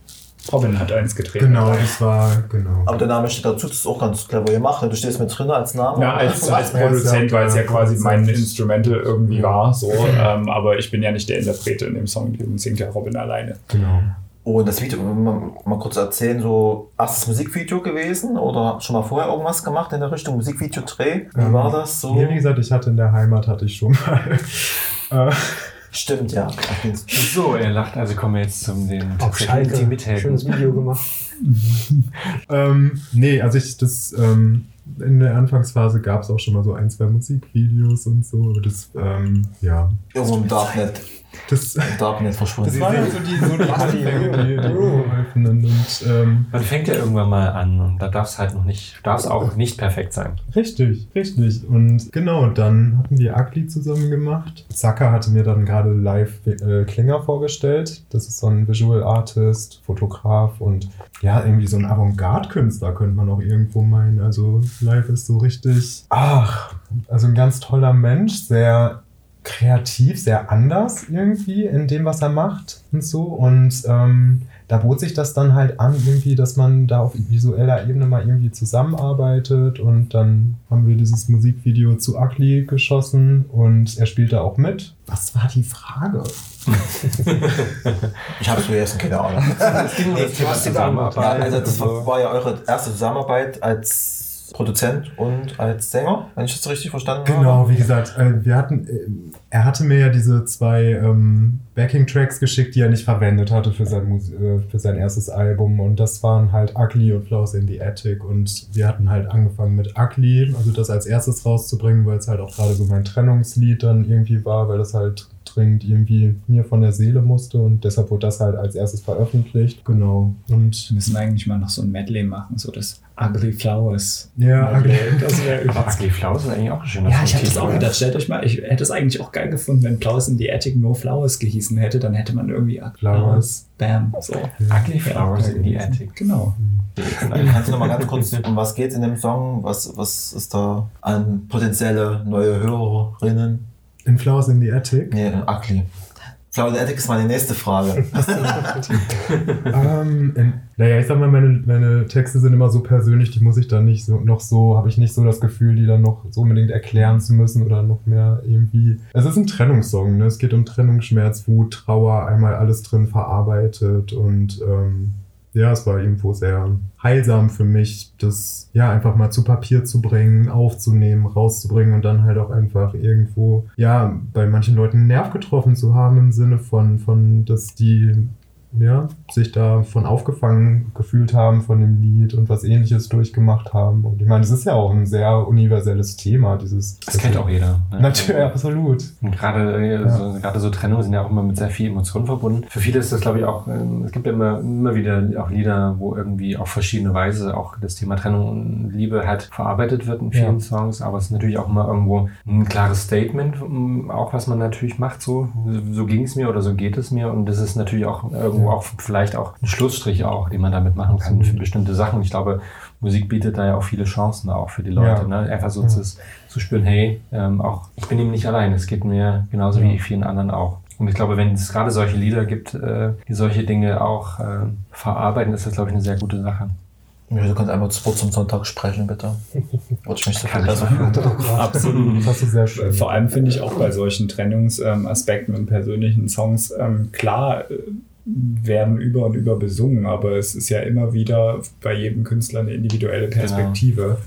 Robin hat eins gedreht. Genau, das war, genau. Aber der Name steht dazu, das ist auch ganz clever gemacht. Du stehst mit drin als Name. Ja, als, als Produzent, weil es ja quasi mein. Instrumental irgendwie war. So, ähm, aber ich bin ja nicht der Interpret in dem Song, den singt ja Robin alleine. Genau. Und das Video, mal, mal kurz erzählen, so erstes Musikvideo gewesen oder schon mal vorher irgendwas gemacht in der Richtung Musikvideo-Dreh? Wie Ähm, war das so? Ja, wie gesagt, ich hatte in der Heimat, hatte ich schon mal. Stimmt, ja. So, er lacht, also kommen wir jetzt zum den Auf Schalke. Intimitäten. Schönes Video gemacht. ähm, nee, also ich das ähm, in der Anfangsphase gab es auch schon mal so ein, zwei Musikvideos und so, aber das, ähm, ja. Irgendwo im Darknet, Das, im Darknet verschwunden. das waren ja so die, so die Anfänge, und ähm, Man fängt ja irgendwann mal an und da darf es halt noch nicht, darf es auch nicht perfekt sein. Richtig, richtig. Und genau, dann hatten wir Ugly zusammen gemacht. Zaka hatte mir dann gerade live äh, Klinger vorgestellt. Das ist so ein Visual Artist, Fotograf und ja, irgendwie so ein Avantgarde-Künstler könnte man auch irgendwo meinen. Also live ist so richtig, ach, also ein ganz toller Mensch, sehr kreativ, sehr anders irgendwie in dem, was er macht und so. Und ähm, da bot sich das dann halt an, irgendwie, dass man da auf visueller Ebene mal irgendwie zusammenarbeitet und dann haben wir dieses Musikvideo zu Ugly geschossen und er spielte auch mit. Was war die Frage? Ich habe es vergessen, keine Ahnung. Es ging um das Thema Ja, Zusammenarbeit. also das war ja eure erste Zusammenarbeit als Produzent und als Sänger, wenn ich das richtig verstanden habe. Genau, wie gesagt, äh, wir hatten, äh, er hatte mir ja diese zwei ähm, Backing-Tracks geschickt, die er nicht verwendet hatte für sein, äh, für sein erstes Album. Und das waren halt Ugly und Flowers in the Attic. Und wir hatten halt angefangen mit Ugly, also das als erstes rauszubringen, weil es halt auch gerade so mein Trennungslied dann irgendwie war, weil das halt dringend irgendwie mir von der Seele musste. Und deshalb wurde das halt als erstes veröffentlicht. Genau. Und Wir müssen eigentlich mal noch so ein Medley machen, so das Ugly Flowers. ja, Ugly. Medley. Das wäre Aber. Ugly Flowers ist eigentlich auch ein schöner Ja, ich habe das Songtitel, auch gedacht. Stellt euch mal, ich hätte es eigentlich auch geil gefunden, wenn Flowers in the Attic No Flowers gehießen hätte, dann hätte man irgendwie Ugly Flowers. Bam. So. Ugly Flowers in the Attic. Genau. Kannst du noch mal ganz kurz, um was geht in dem Song? Was, was ist da an potenzielle neue Hörerinnen? In Flowers in the Attic. Nee, in Ugly. Flower the Attic ist meine nächste Frage. ähm, in, naja, ich sag mal, meine, meine Texte sind immer so persönlich, die muss ich dann nicht so noch so, habe ich nicht so das Gefühl, die dann noch so unbedingt erklären zu müssen oder noch mehr irgendwie. Es ist ein Trennungssong, ne? Es geht um Trennung, Schmerz, Wut, Trauer, einmal alles drin verarbeitet und ähm, ja, es war irgendwo sehr heilsam für mich, das ja einfach mal zu Papier zu bringen, aufzunehmen, rauszubringen und dann halt auch einfach irgendwo, ja, bei manchen Leuten einen Nerv getroffen zu haben im Sinne von, von dass die ja, sich davon aufgefangen gefühlt haben von dem Lied und was ähnliches durchgemacht haben. Und ich meine, es ist ja auch ein sehr universelles Thema, dieses. Das kennt auch jeder. Ne? Natürlich, absolut. Und gerade, äh, so, gerade so Trennungen sind ja auch immer mit sehr viel Emotionen verbunden. Für viele ist das, glaube ich, auch, ähm, es gibt ja immer, immer wieder auch Lieder, wo irgendwie auf verschiedene Weise auch das Thema Trennung und Liebe halt verarbeitet wird in vielen Ja. Songs. Aber es ist natürlich auch immer irgendwo ein klares Statement, auch was man natürlich macht, so, so ging es mir oder so geht es mir. Und das ist natürlich auch irgendwo auch vielleicht auch ein Schlussstrich auch, den man damit machen kann für bestimmte Sachen. Ich glaube, Musik bietet da ja auch viele Chancen auch für die Leute. Ja. Ne? Einfach so zu, zu spüren, hey, ähm, auch ich bin eben nicht allein. Es geht mir genauso wie vielen anderen auch. Und ich glaube, wenn es gerade solche Lieder gibt, äh, die solche Dinge auch äh, verarbeiten, ist das, glaube ich, eine sehr gute Sache. Ja, du kannst einmal Wort zum Sonntag sprechen, bitte. Würde ich mich so er gerade. Absolut. Das du sehr schön. Vor allem finde ich auch bei solchen Trennungsaspekten und persönlichen Songs, ähm, klar, äh, werden über und über besungen, aber es ist ja immer wieder bei jedem Künstler eine individuelle Perspektive.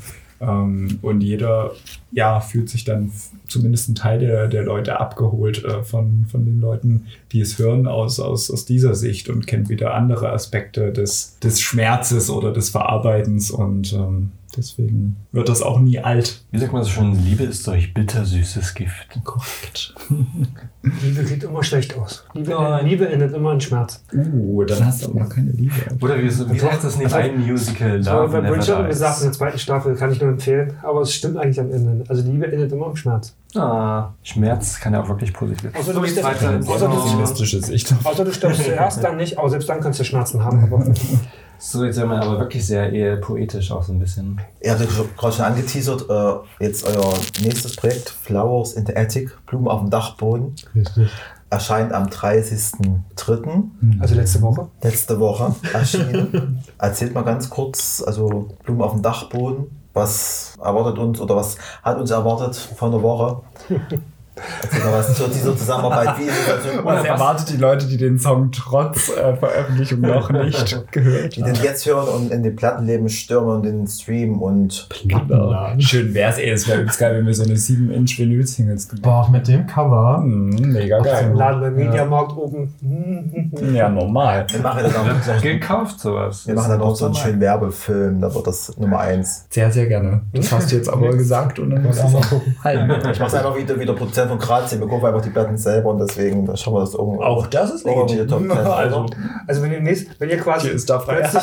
Ähm, und jeder ja, fühlt sich dann zumindest ein Teil der, der Leute abgeholt äh, von, von den Leuten, die es hören, aus, aus, aus dieser Sicht und kennt wieder andere Aspekte des, des Schmerzes oder des Verarbeitens und ähm, deswegen wird das auch nie alt. Wie sagt man so schön, Liebe ist solch bittersüßes Gift. Korrekt. Liebe sieht immer schlecht aus. Liebe, Nein. Liebe endet immer in Schmerz. Uh, dann hast du aber noch keine Liebe. Oder wie, wie heißt das neben einem Musical? Das haben Love wir bei Bridgerton gesagt, in der zweiten Staffel kann ich nur empfehlen, aber es stimmt eigentlich am Ende. Also Liebe endet immer im Schmerz. Ah, Schmerz kann ja auch wirklich positiv Außer du So bist außer du bist so- Pessimistische Sicht. Außer du stirbst zuerst, dann nicht, aber selbst dann kannst du Schmerzen haben. So, jetzt sind wir aber wirklich sehr eher poetisch auch so ein bisschen. Ihr habt gerade schon angeteasert, äh, jetzt euer nächstes Projekt, Flowers in the Attic, Blumen auf dem Dachboden, Richtig. erscheint am 30.03. also letzte Woche. letzte Woche erschienen. Erzählt mal ganz kurz, also Blumen auf dem Dachboden, was erwartet uns oder was hat uns erwartet vor einer Woche? Erzähl mal was zu dieser Zusammenarbeit. Wie ist es also, Was erwartet die Leute, die den Song trotz äh, Veröffentlichung noch nicht gehört die den jetzt hören und in den Plattenleben stürmen und den Stream und haben? Schön wär's, ey, es wäre übelst geil, wenn wir so eine 7-Inch-Vinyl-Singles gemacht Boah, mit dem Cover. hm, Mega Im geil. Laden beim Mediamarkt oben. Ja, normal. wir machen dann auch, Gekauft sowas. wir machen dann auch so einen schönen Werbefilm, da wird das Nummer eins. Sehr, sehr gerne. Das hast du jetzt aber gesagt und dann musst du es auch halten. Ich mache einfach wieder, wieder Prozent von Grad ziehen. Wir gucken einfach die Platten selber und deswegen da schauen wir das irgendwo. Auch das ist legitim. 10, Also? Also wenn ihr, nächst, wenn ihr quasi Hier ist da frei. plötzlich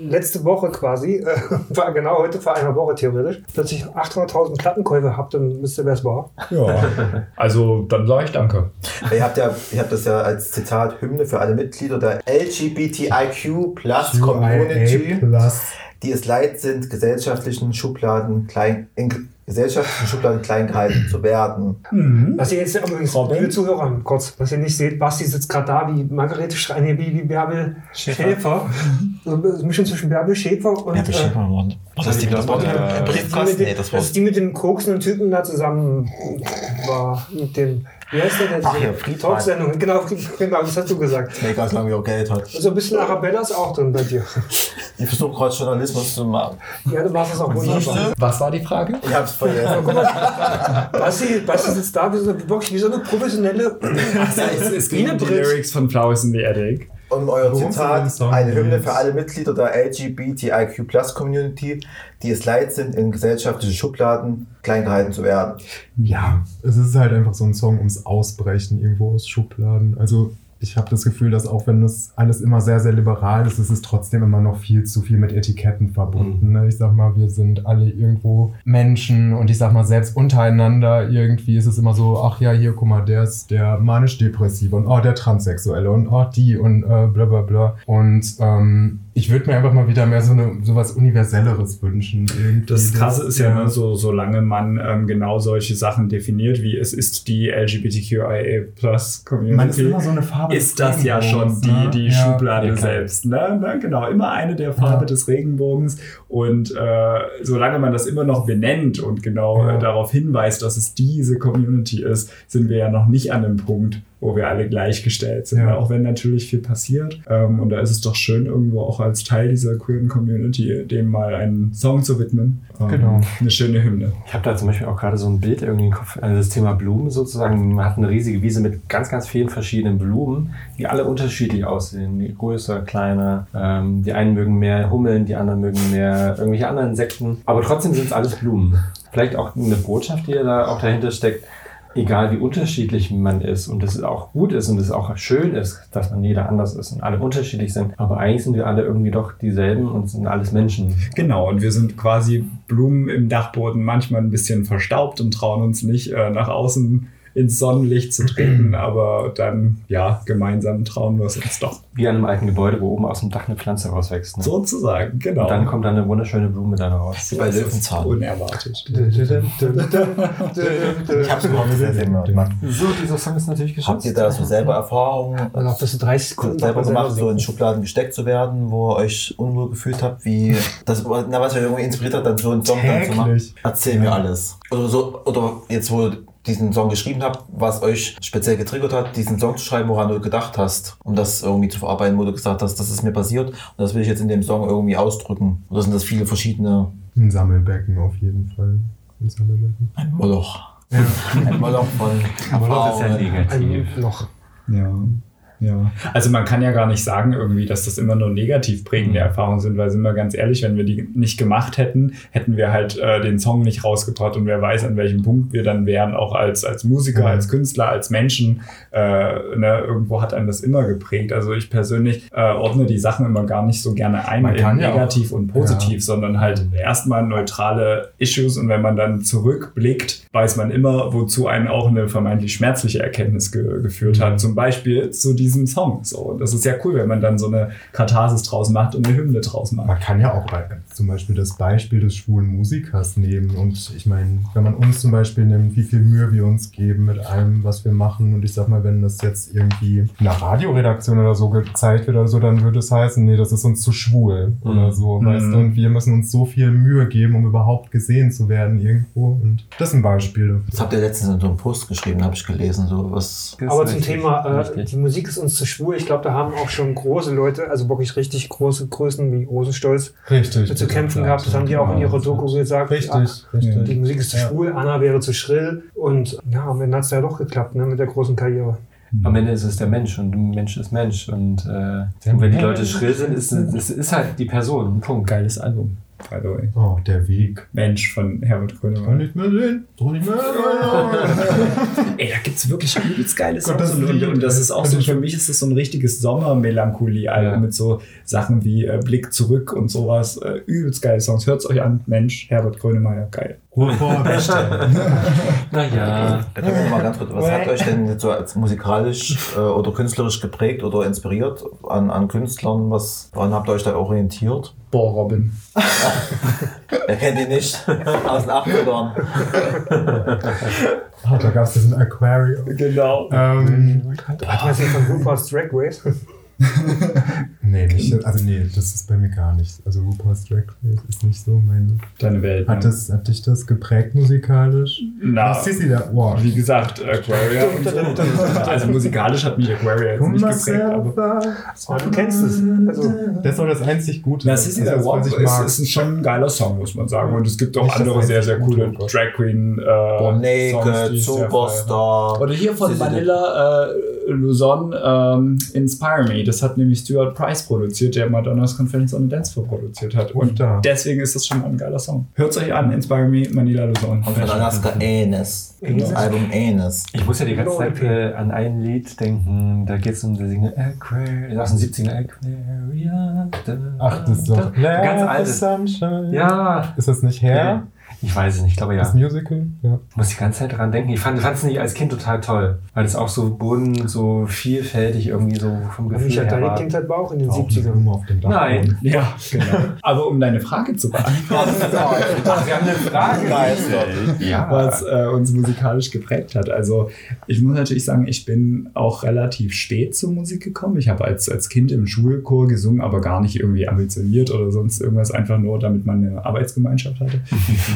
letzte Woche quasi, äh, war genau heute vor einer Woche theoretisch, plötzlich 800.000 Plattenkäufe habt, dann wisst ihr, wer es war. ja. Also, dann sage ich danke. Ihr habt ja, ihr habt das ja als Zitat Hymne für alle Mitglieder der LGBTIQ Plus Community, Plus. die es leid sind, gesellschaftlichen Schubladen klein, in gesellschaftlichen Schubladen klein gehalten zu werden. Was ihr jetzt übrigens, Robin? liebe Zuhörer, kurz, was ihr nicht seht, Basti sitzt gerade da wie Margarete Schreiner, wie, wie Bärbel Schäfer. So eine Mischung zwischen Bärbel Schäfer und. Bestimmt äh, mal Wort. Was ist die das ist die Briefkasten? mit dem- das das ist die mit dem koksenden Typen da zusammen war. Mit dem. Wie heißt der denn? Ach ja, Friedrich. Talksendung. Genau, genau, das hast du gesagt. Mega, solange wir auch Geld hat. So ein bisschen Arabella ist auch drin bei dir. Ich versuche gerade Journalismus zu machen. Ja, du machst das auch wunderbar. Was war die Frage? Ich hab's vergessen. Basti, Basti sitzt da wie so, wirklich wie so eine professionelle. Es, es ging um die. Lyrics von Flowers in the Attic. Und euer Zitat, eine Hymne für alle Mitglieder der LGBTIQ Plus Community, die es leid sind, in gesellschaftliche Schubladen klein gehalten zu werden. Ja, es ist halt einfach so ein Song ums Ausbrechen irgendwo aus Schubladen. Also ich habe das Gefühl, dass auch wenn das alles immer sehr, sehr liberal ist, ist es trotzdem immer noch viel zu viel mit Etiketten verbunden. Ne? Ich sag mal, wir sind alle irgendwo Menschen und ich sag mal, selbst untereinander irgendwie ist es immer so, ach ja, hier, guck mal, der ist der manisch-depressive und oh, der Transsexuelle und oh, die und äh, bla bla bla. Und ähm, ich würde mir einfach mal wieder mehr so eine sowas Universelleres wünschen. Irgendwie. Das Krasse ist ja immer so, solange man ähm, genau solche Sachen definiert, wie es ist die LGBTQIA Plus Community. Man ist immer so eine Farbe ist das ja schon die, ne? die Ja. Schublade Ja, selbst. Ne? Ne? Genau, immer eine der Farbe Ja. des Regenbogens. Und äh, solange man das immer noch benennt und genau Ja. äh, darauf hinweist, dass es diese Community ist, sind wir ja noch nicht an dem Punkt, wo wir alle gleichgestellt sind, Ja. auch wenn natürlich viel passiert. Ähm, und da ist es doch schön, irgendwo auch als Teil dieser queeren Community dem mal einen Song zu widmen. Ähm, Genau. Eine schöne Hymne. Ich habe da zum Beispiel auch gerade so ein Bild irgendwie im Kopf, also das Thema Blumen sozusagen. Man hat eine riesige Wiese mit ganz, ganz vielen verschiedenen Blumen, die alle unterschiedlich aussehen. Die größer, kleiner. Ähm, die einen mögen mehr Hummeln, die anderen mögen mehr irgendwelche anderen Insekten. Aber trotzdem sind es alles Blumen. Vielleicht auch eine Botschaft, die da auch dahinter steckt. Egal wie unterschiedlich man ist und es auch gut ist und es auch schön ist, dass man jeder anders ist und alle unterschiedlich sind. Aber eigentlich sind wir alle irgendwie doch dieselben und sind alles Menschen. Genau, und wir sind quasi Blumen im Dachboden, manchmal ein bisschen verstaubt und trauen uns nicht äh, nach außen ins Sonnenlicht zu treten, aber dann, ja, gemeinsam trauen wir es uns doch. Wie an einem alten Gebäude, wo oben aus dem Dach eine Pflanze rauswächst. Ne? Sozusagen, genau. Und dann kommt dann eine wunderschöne Blume da raus. Bei Das ist Löwenzahn. Unerwartet. Ich hab's überhaupt sehr, sehr gemacht. So, dieser Song ist natürlich geschützt. Habt ihr da so selber Erfahrungen Und auch bis zu 30 Sekunden selber gemacht, so in. Schubladen gesteckt zu werden, wo ihr euch unwohl gefühlt habt, wie das, na, was euch irgendwie inspiriert hat, dann so einen Song dann zu machen? Erzähl mir alles. Oder so, oder jetzt, wo ihr diesen Song geschrieben habt, was euch speziell getriggert hat, diesen Song zu schreiben, woran du gedacht hast, um das irgendwie zu verarbeiten, wo du gesagt hast, das ist mir passiert und das will ich jetzt in dem Song irgendwie ausdrücken. Oder sind das viele verschiedene Ein Sammelbecken auf jeden Fall. Ein Sammelbecken. ein Moloch? Ein Moloch von Moloch ist ja negativ. Ein Loch. Ja. Ja, also man kann ja gar nicht sagen irgendwie, dass das immer nur negativ prägende Erfahrungen sind, weil sind wir ganz ehrlich, wenn wir die nicht gemacht hätten, hätten wir halt äh, den Song nicht rausgebracht und wer weiß, an welchem Punkt wir dann wären, auch als, als Musiker, Ja. als Künstler, als Menschen. Äh, ne, irgendwo hat einem das immer geprägt. Also ich persönlich äh, ordne die Sachen immer gar nicht so gerne ein Man in kann ja negativ und positiv, Ja. sondern halt erstmal neutrale Issues und wenn man dann zurückblickt, weiß man immer, wozu einen auch eine vermeintlich schmerzliche Erkenntnis ge geführt hat. Zum Beispiel zu diesem Song. So, und das ist ja cool, wenn man dann so eine Katharsis draus macht und eine Hymne draus macht. Man kann ja auch zum Beispiel das Beispiel des schwulen Musikers nehmen. Und ich meine, wenn man uns zum Beispiel nimmt, wie viel Mühe wir uns geben mit allem, was wir machen. Und ich sag mal, wenn das jetzt irgendwie in einer Radioredaktion oder so gezeigt wird oder so, dann würde es heißen, nee, das ist uns zu schwul oder so, Mhm. weißt du. Und wir müssen uns so viel Mühe geben, um überhaupt gesehen zu werden irgendwo. Und das ist ein Beispiel dafür. Das habt ihr letztens in so einem Post geschrieben, habe ich gelesen, so was. Aber zum Thema, äh, die Musik ist uns zu schwul. Ich glaube, da haben auch schon große Leute, also wirklich richtig große Größen wie Rosenstolz, Richtig. mit zu kämpfen gehabt. Das haben die auch in ihrer Doku gesagt. Richtig, Ah, richtig. Die Musik ist zu Ja. schwul, Anna wäre zu schrill. Und ja, am Ende hat es ja doch geklappt, ne, mit der großen Karriere. Am Ende ist es der Mensch und Mensch ist Mensch. Und, äh, und wenn die Leute schrill sind, ist es ist halt die Person. Punkt. Geiles Album, by the way. Oh, der Weg. Mensch von Herbert Kann Grönemeyer. nicht mehr sehen. Soll nicht mehr sehen. Ey, da gibt's wirklich übelst geile Songs. und, und, und das ist auch so, für mich ist das so ein richtiges Sommermelancholie-Album Ja. mit so Sachen wie äh, Blick zurück und sowas. Äh, übelst geile Songs. Hört's euch an. Mensch, Herbert Grönemeyer, geil. Ruhrpott. Naja. Da können wir mal ganz kurz, was hat euch denn jetzt so als musikalisch äh, oder künstlerisch geprägt oder inspiriert an, an Künstlern? Was, woran habt ihr euch da orientiert? Boah, Robin. Wer kennt ihn nicht? Aus den 80ern. Ah, da gab es diesen Aquarium. Genau. Ähm, Hat man nicht von RuPaul's Drag Race? nee, nicht, also nee, das ist bei mir gar nicht. Also RuPaul's Drag Race ist nicht so meine. Deine Welt. Hat, ne? das, hat dich das geprägt musikalisch? Na, sie da? Wow. wie gesagt, Aquaria und so. Also musikalisch hat mich Aquaria jetzt nicht geprägt, aber. Oh, du kennst es. Also, Das ist doch das einzig Gute. Na, das, the Walk was ist, ist ein schon ein geiler Song, muss man sagen. Und es gibt auch Nicht das andere sehr, sehr coole Gute. Drag Queen äh, feiere. Superstar. Oder hier von Vanilla äh, Luzon ähm, Inspire Me. Das hat nämlich Stuart Price produziert, der Madonnas Conference on the Dance Floor produziert hat. Und Und deswegen ist das schon mal ein geiler Song. Hört's euch an, Inspire Me, Manila Luzon. Und von Alaska Anes. Das Album Anes. Ich muss ja die ganze Zeit Lord. äh, an ein Lied denken. Da geht es um das Single Aquarium. Aus den 70er Aquarium. Ach, das ist doch. Ganz altes. Sunshine. Ja. Ist das nicht her? Ich weiß es nicht, ich glaube ja. Das Musical? Ja. Ich muss die ganze Zeit dran denken. Ich fand es nicht als Kind total toll, weil es auch so bunt, so vielfältig irgendwie so vom Gefühl Micha, her deine war. Kindheit war auch in den Auch die 70ern. Blume auf dem Dach. Nein. Ja, genau. Aber um deine Frage zu beantworten, Ach, wir haben eine Frage. Ja. was äh, uns musikalisch geprägt hat. Also ich muss natürlich sagen, ich bin auch relativ spät zur Musik gekommen. Ich habe als, als Kind im Schulchor gesungen, aber gar nicht irgendwie ambitioniert oder sonst irgendwas, einfach nur, damit man eine Arbeitsgemeinschaft hatte.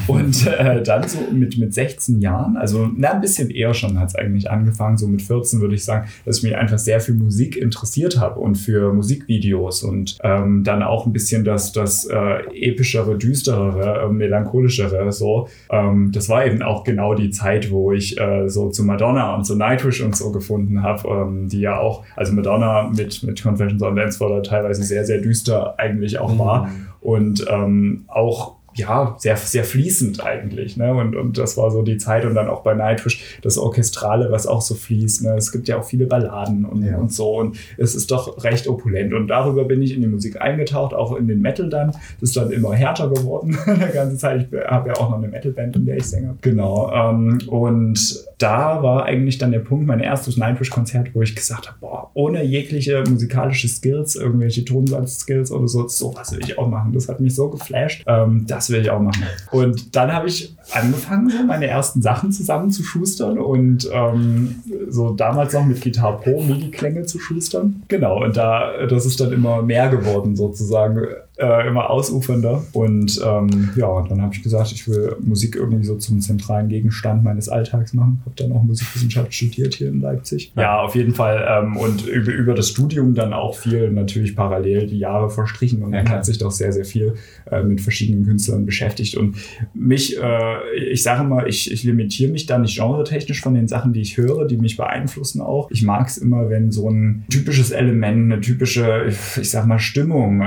Und Und äh, dann so mit, mit 16 Jahren, also na, ein bisschen eher schon hat es eigentlich angefangen, so mit 14 würde ich sagen, dass ich mich einfach sehr für Musik interessiert habe und für Musikvideos und ähm, dann auch ein bisschen das, das äh, epischere, düsterere, äh, melancholischere so. Ähm, das war eben auch genau die Zeit, wo ich äh, so zu Madonna und zu Nightwish und so gefunden habe, ähm, die ja auch, also Madonna mit, mit Confessions on Dance Floor teilweise sehr, sehr düster eigentlich auch war und ähm, auch ja, sehr, sehr fließend eigentlich. Ne? Und, und das war so die Zeit und dann auch bei Nightwish das Orchestrale, was auch so fließt. Ne? Es gibt ja auch viele Balladen und, Ja. und so und es ist doch recht opulent. Und darüber bin ich in die Musik eingetaucht, auch in den Metal dann. Das ist dann immer härter geworden die ganze Zeit. Ich habe ja auch noch eine Metalband, in der ich singe. Genau. Ähm, und da war eigentlich dann der Punkt, mein erstes Nightwish-Konzert, wo ich gesagt habe, boah, ohne jegliche musikalische Skills, irgendwelche Tonsatz-Skills oder so, sowas will ich auch machen. Das hat mich so geflasht. Ähm, das will ich auch machen. Und dann habe ich angefangen, so meine ersten Sachen zusammenzuschustern und ähm, so damals noch mit Guitar Pro MIDI-Klänge zu schustern. Genau, und da, das ist dann immer mehr geworden sozusagen, äh, immer ausufernder. Und ähm, ja, dann habe ich gesagt, ich will Musik irgendwie so zum zentralen Gegenstand meines Alltags machen. Habe dann auch Musikwissenschaft studiert hier in Leipzig. Ja, auf jeden Fall. Ähm, und über, über das Studium dann auch viel natürlich parallel die Jahre verstrichen und man hat sich doch sehr, sehr viel äh, mit verschiedenen Künstlern beschäftigt. Und mich, äh, ich sage mal, ich, ich limitiere mich da nicht genretechnisch von den Sachen, die ich höre, die mich beeinflussen auch. Ich mag es immer, wenn so ein typisches Element, eine typische, ich sag mal, Stimmung, äh,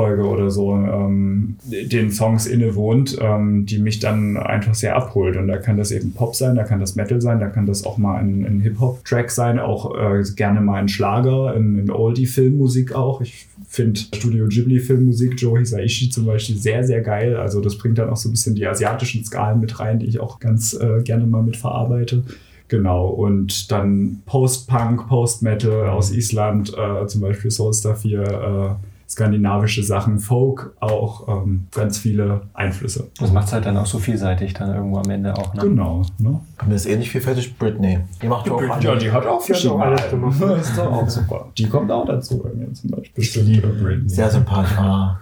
Akkordfolge oder so, ähm, den Songs innewohnt, ähm, die mich dann einfach sehr abholt. Und da kann das eben Pop sein, da kann das Metal sein, da kann das auch mal ein, ein Hip-Hop-Track sein, auch äh, gerne mal ein Schlager, ein, ein Oldie-Filmmusik auch. Ich finde Studio Ghibli-Filmmusik, Joe Hisaishi zum Beispiel, sehr, sehr geil. Also das bringt dann auch so ein bisschen die asiatischen Skalen mit rein, die ich auch ganz äh, gerne mal mit verarbeite. Genau, und dann Post-Punk, Post-Metal aus Island, äh, zum Beispiel Soulstar 4, äh, skandinavische Sachen, Folk auch, ähm, ganz viele Einflüsse. Das macht es halt dann auch so vielseitig dann irgendwo am Ende auch. Ne? Genau, ne? Bei mir ist ähnlich vielfältig Britney. Die macht ja auch Ja, andere. die hat auch Die auch alles gemacht. Das ist doch auch super. Die kommt auch dazu bei mir zum Beispiel. Ich liebe Britney. Sehr sympathisch. Ah,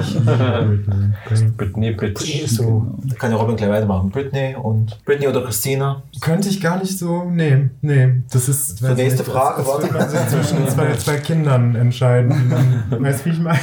Ich liebe Britney. Britney, Britney ist so. kann ja Robin gleich weitermachen. Britney und Britney oder Christina. Könnte ich gar nicht so. Nee, nee. Das ist. weiß nächste nicht, Frage, Das, das wird man sich zwischen zwei, zwei Kindern entscheiden. man- Weißt du, wie ich meine?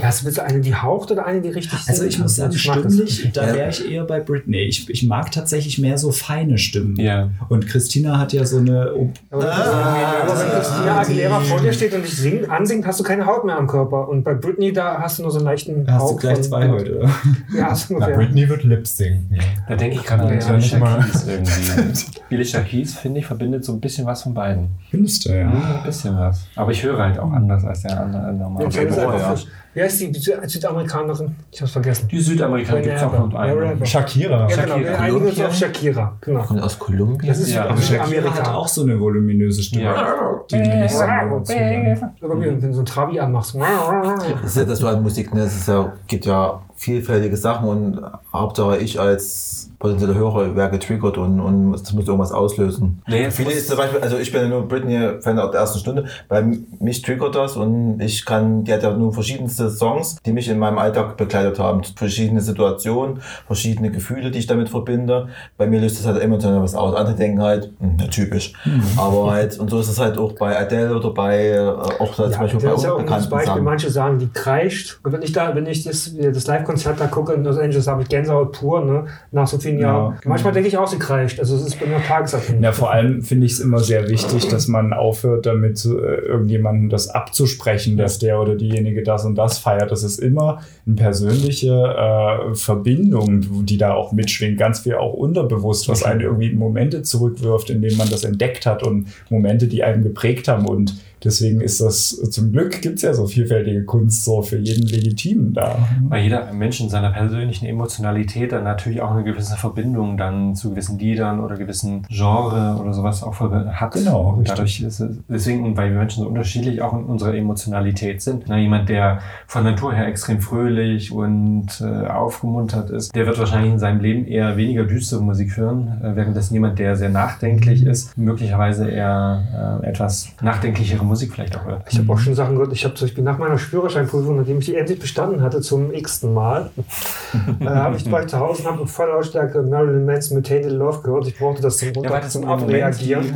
Ja, hast du eine, die haucht oder eine, die richtig Also ich muss sagen, stimmlich, da wäre ich eher bei Britney. Ich, ich mag tatsächlich mehr so feine Stimmen. Ja. Und Christina hat ja so eine. oh, Aber, Ah, aber wenn Christina Aguilera vor dir steht und dich singt, ansingt, hast du keine Haut mehr am Körper. Und bei Britney, da hast du nur so einen leichten Da hast du Hauch gleich von- zwei heute. Ja, hast du Na. Britney wird Lip sinken. Da denke ich gerade an Alicia nicht mal. Keys irgendwie. Alicia Keys, finde ich, verbindet so ein bisschen was von beiden. Findest du, Ja. Ein bisschen was. Aber ich höre halt auch anders als der andere normale. Ja, einfach ja. frisch. Wie heißt die Sü- Südamerikanerin? Ich hab's vergessen. Die Südamerikaner gibt es auch noch einen. Wherever. Shakira. Ja, genau. Shakira. Einige sind Kolumbien? auf Shakira. Genau. Kommt aus Kolumbien. Das ist Ja, Aber Shakira hat auch so eine voluminöse Stimme. Ja. Die nehme ich so. Aber wie, wenn du so ein Trabi anmachst. Das ist ja das so an Musik, ne? Es ist ja, gibt ja vielfältige Sachen und Hauptsache ich als potenzieller Hörer wäre getriggert und, und es muss irgendwas auslösen. Nee, Viele ist zum Beispiel, also ich bin ja nur Britney-Fan ab der ersten Stunde, bei mich triggert das und ich kann, die hat ja nun verschiedenste Songs, die mich in meinem Alltag begleitet haben. Verschiedene Situationen, verschiedene Gefühle, die ich damit verbinde. Bei mir löst das halt emotional was aus. Andere denken halt, hm, ja, typisch. Aber halt, und so ist es halt auch bei Adele oder bei, äh, auch zum Ja, Beispiel bei das ist ja auch ein Beispiel. Sachen. Manche sagen, die kreischt. Und wenn ich da, wenn ich das, das Live-Konzert da gucke in Los Angeles, habe ich Gänsehaut pur, ne? Nach so vielen Ja, Jahren. genau. Manchmal denke ich auch, sie kreischt. Also es ist bei mir tagesabhängig. Ja, vor allem finde ich es immer sehr wichtig, dass man aufhört, damit äh, irgendjemandem das abzusprechen, dass der oder diejenige das und das feiert. Das ist immer eine persönliche äh, Verbindung, die da auch mitschwingt. Ganz viel auch unterbewusst, was einen irgendwie Momente zurückwirft, in denen man das entdeckt hat und Momente, die einen geprägt haben. Und deswegen ist das, zum Glück gibt es ja so vielfältige Kunst so für jeden Legitimen da. Weil jeder Mensch in seiner persönlichen Emotionalität dann natürlich auch eine gewisse Verbindung dann zu gewissen Liedern oder gewissen Genre oder sowas auch hat. Genau, Und dadurch ist es, deswegen, weil wir Menschen so unterschiedlich auch in unserer Emotionalität sind. Na, jemand, der von Natur her extrem fröhlich und äh, aufgemuntert ist, der wird wahrscheinlich in seinem Leben eher weniger düstere Musik hören, äh, währenddessen jemand, der sehr nachdenklich ist, möglicherweise eher äh, etwas nachdenklichere Musik vielleicht auch hört. Ich habe auch schon Sachen gehört. Ich habe zum Beispiel nach meiner Führerscheinprüfung, nachdem ich die endlich bestanden hatte, zum x-ten Mal, äh, habe ich ich zu Hause und habe in voller Lautstärke Marilyn Manson mit Tainted Love gehört. Ich brauchte das zum, Runter, zum Abreagieren.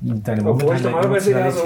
deine Obwohl ich normalerweise eher so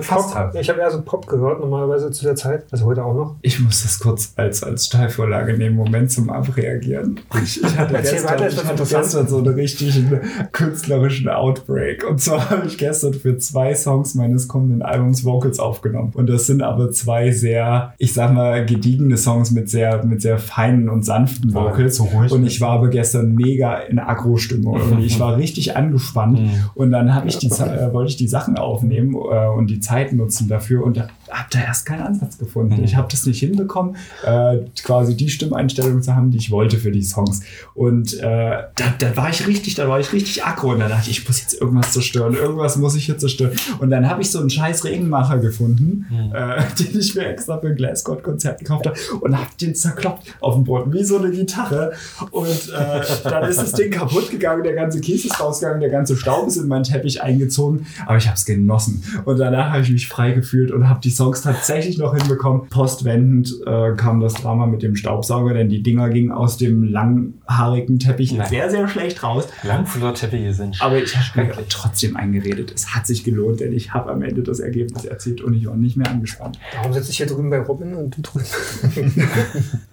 Pop, hat. ich habe eher so Pop gehört, normalerweise zu der Zeit, also heute auch noch. Ich muss das kurz als, als Steilvorlage nehmen, Moment zum Abreagieren. Ich, ich hatte, Erzähl gestern, weiter, ich das hatte interessant? gestern so einen richtigen künstlerischen Outbreak. Und zwar habe ich gestern für zwei Songs meines kommenden Albums Vocals aufgenommen. Und das sind aber zwei sehr, ich sag mal, gediegene Songs mit sehr, mit sehr feinen und sanften Vocals. so ruhig. Und ich war aber gestern mega in Agro-Stimmung. irgendwie. Ich war richtig angespannt. Und dann habe ich die, äh, wollte ich die Sachen aufnehmen äh, und die Zeit nutzen dafür und habe da erst keinen Ansatz gefunden. Ich habe das nicht hinbekommen, äh, quasi die Stimmeinstellung zu haben, die ich wollte für die Songs. Und äh, da, da war ich richtig, da war ich richtig aggro und da dachte ich, ich muss jetzt irgendwas zerstören, irgendwas muss ich hier zerstören. Und dann habe ich so einen scheiß Regenmacher gefunden, äh, den ich mir extra für ein Glasscode-Konzert gekauft habe und habe den zerkloppt auf dem Boden, wie so eine Gitarre. Und äh, dann ist das Ding kaputt gegangen, der ganze Kies ist rausgegangen, der ganze Staub ist in meinen Teppich eingezogen, aber ich habe es genossen. Und danach habe ich mich frei gefühlt und habe die Songs tatsächlich noch hinbekommen. Postwendend äh, kam das Drama mit dem Staubsauger, denn die Dinger gingen aus dem langhaarigen Teppich Nein. sehr, sehr schlecht raus. Langflorteppiche sind Aber ich habe mir trotzdem eingeredet. Es hat sich gelohnt, denn ich habe am Ende das Ergebnis erzielt und ich war nicht mehr angespannt. Warum sitze ich hier drüben bei Robin und du drüben?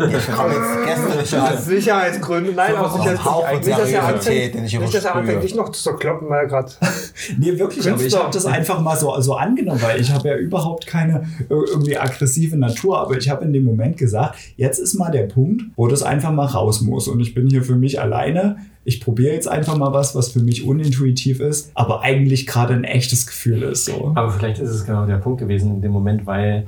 Ich komme jetzt gestern Aus Sicherheitsgründen. Nein, aus Sicherheitsgründen. auch Nicht, dass er anfängt, ich nicht, dass er anfängt, dich noch zu zerkloppen, weil er gerade. Nee, wirklich, aber ich habe das einfach mal so, so angenommen, weil ich habe ja überhaupt keine äh, irgendwie aggressive Natur, aber ich habe in dem Moment gesagt, jetzt ist mal der Punkt, wo das einfach mal raus muss und ich bin hier für mich alleine. Ich probiere jetzt einfach mal was, was für mich unintuitiv ist, aber eigentlich gerade ein echtes Gefühl ist. So. Aber vielleicht ist es genau der Punkt gewesen in dem Moment, weil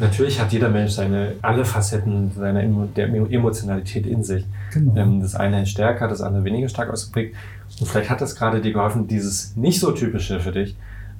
natürlich hat jeder Mensch seine alle Facetten seiner der Emotionalität in sich. Genau. Ähm, das eine ist stärker, das andere weniger stark ausgeprägt. Und vielleicht hat das gerade dir geholfen, dieses nicht so typische für dich,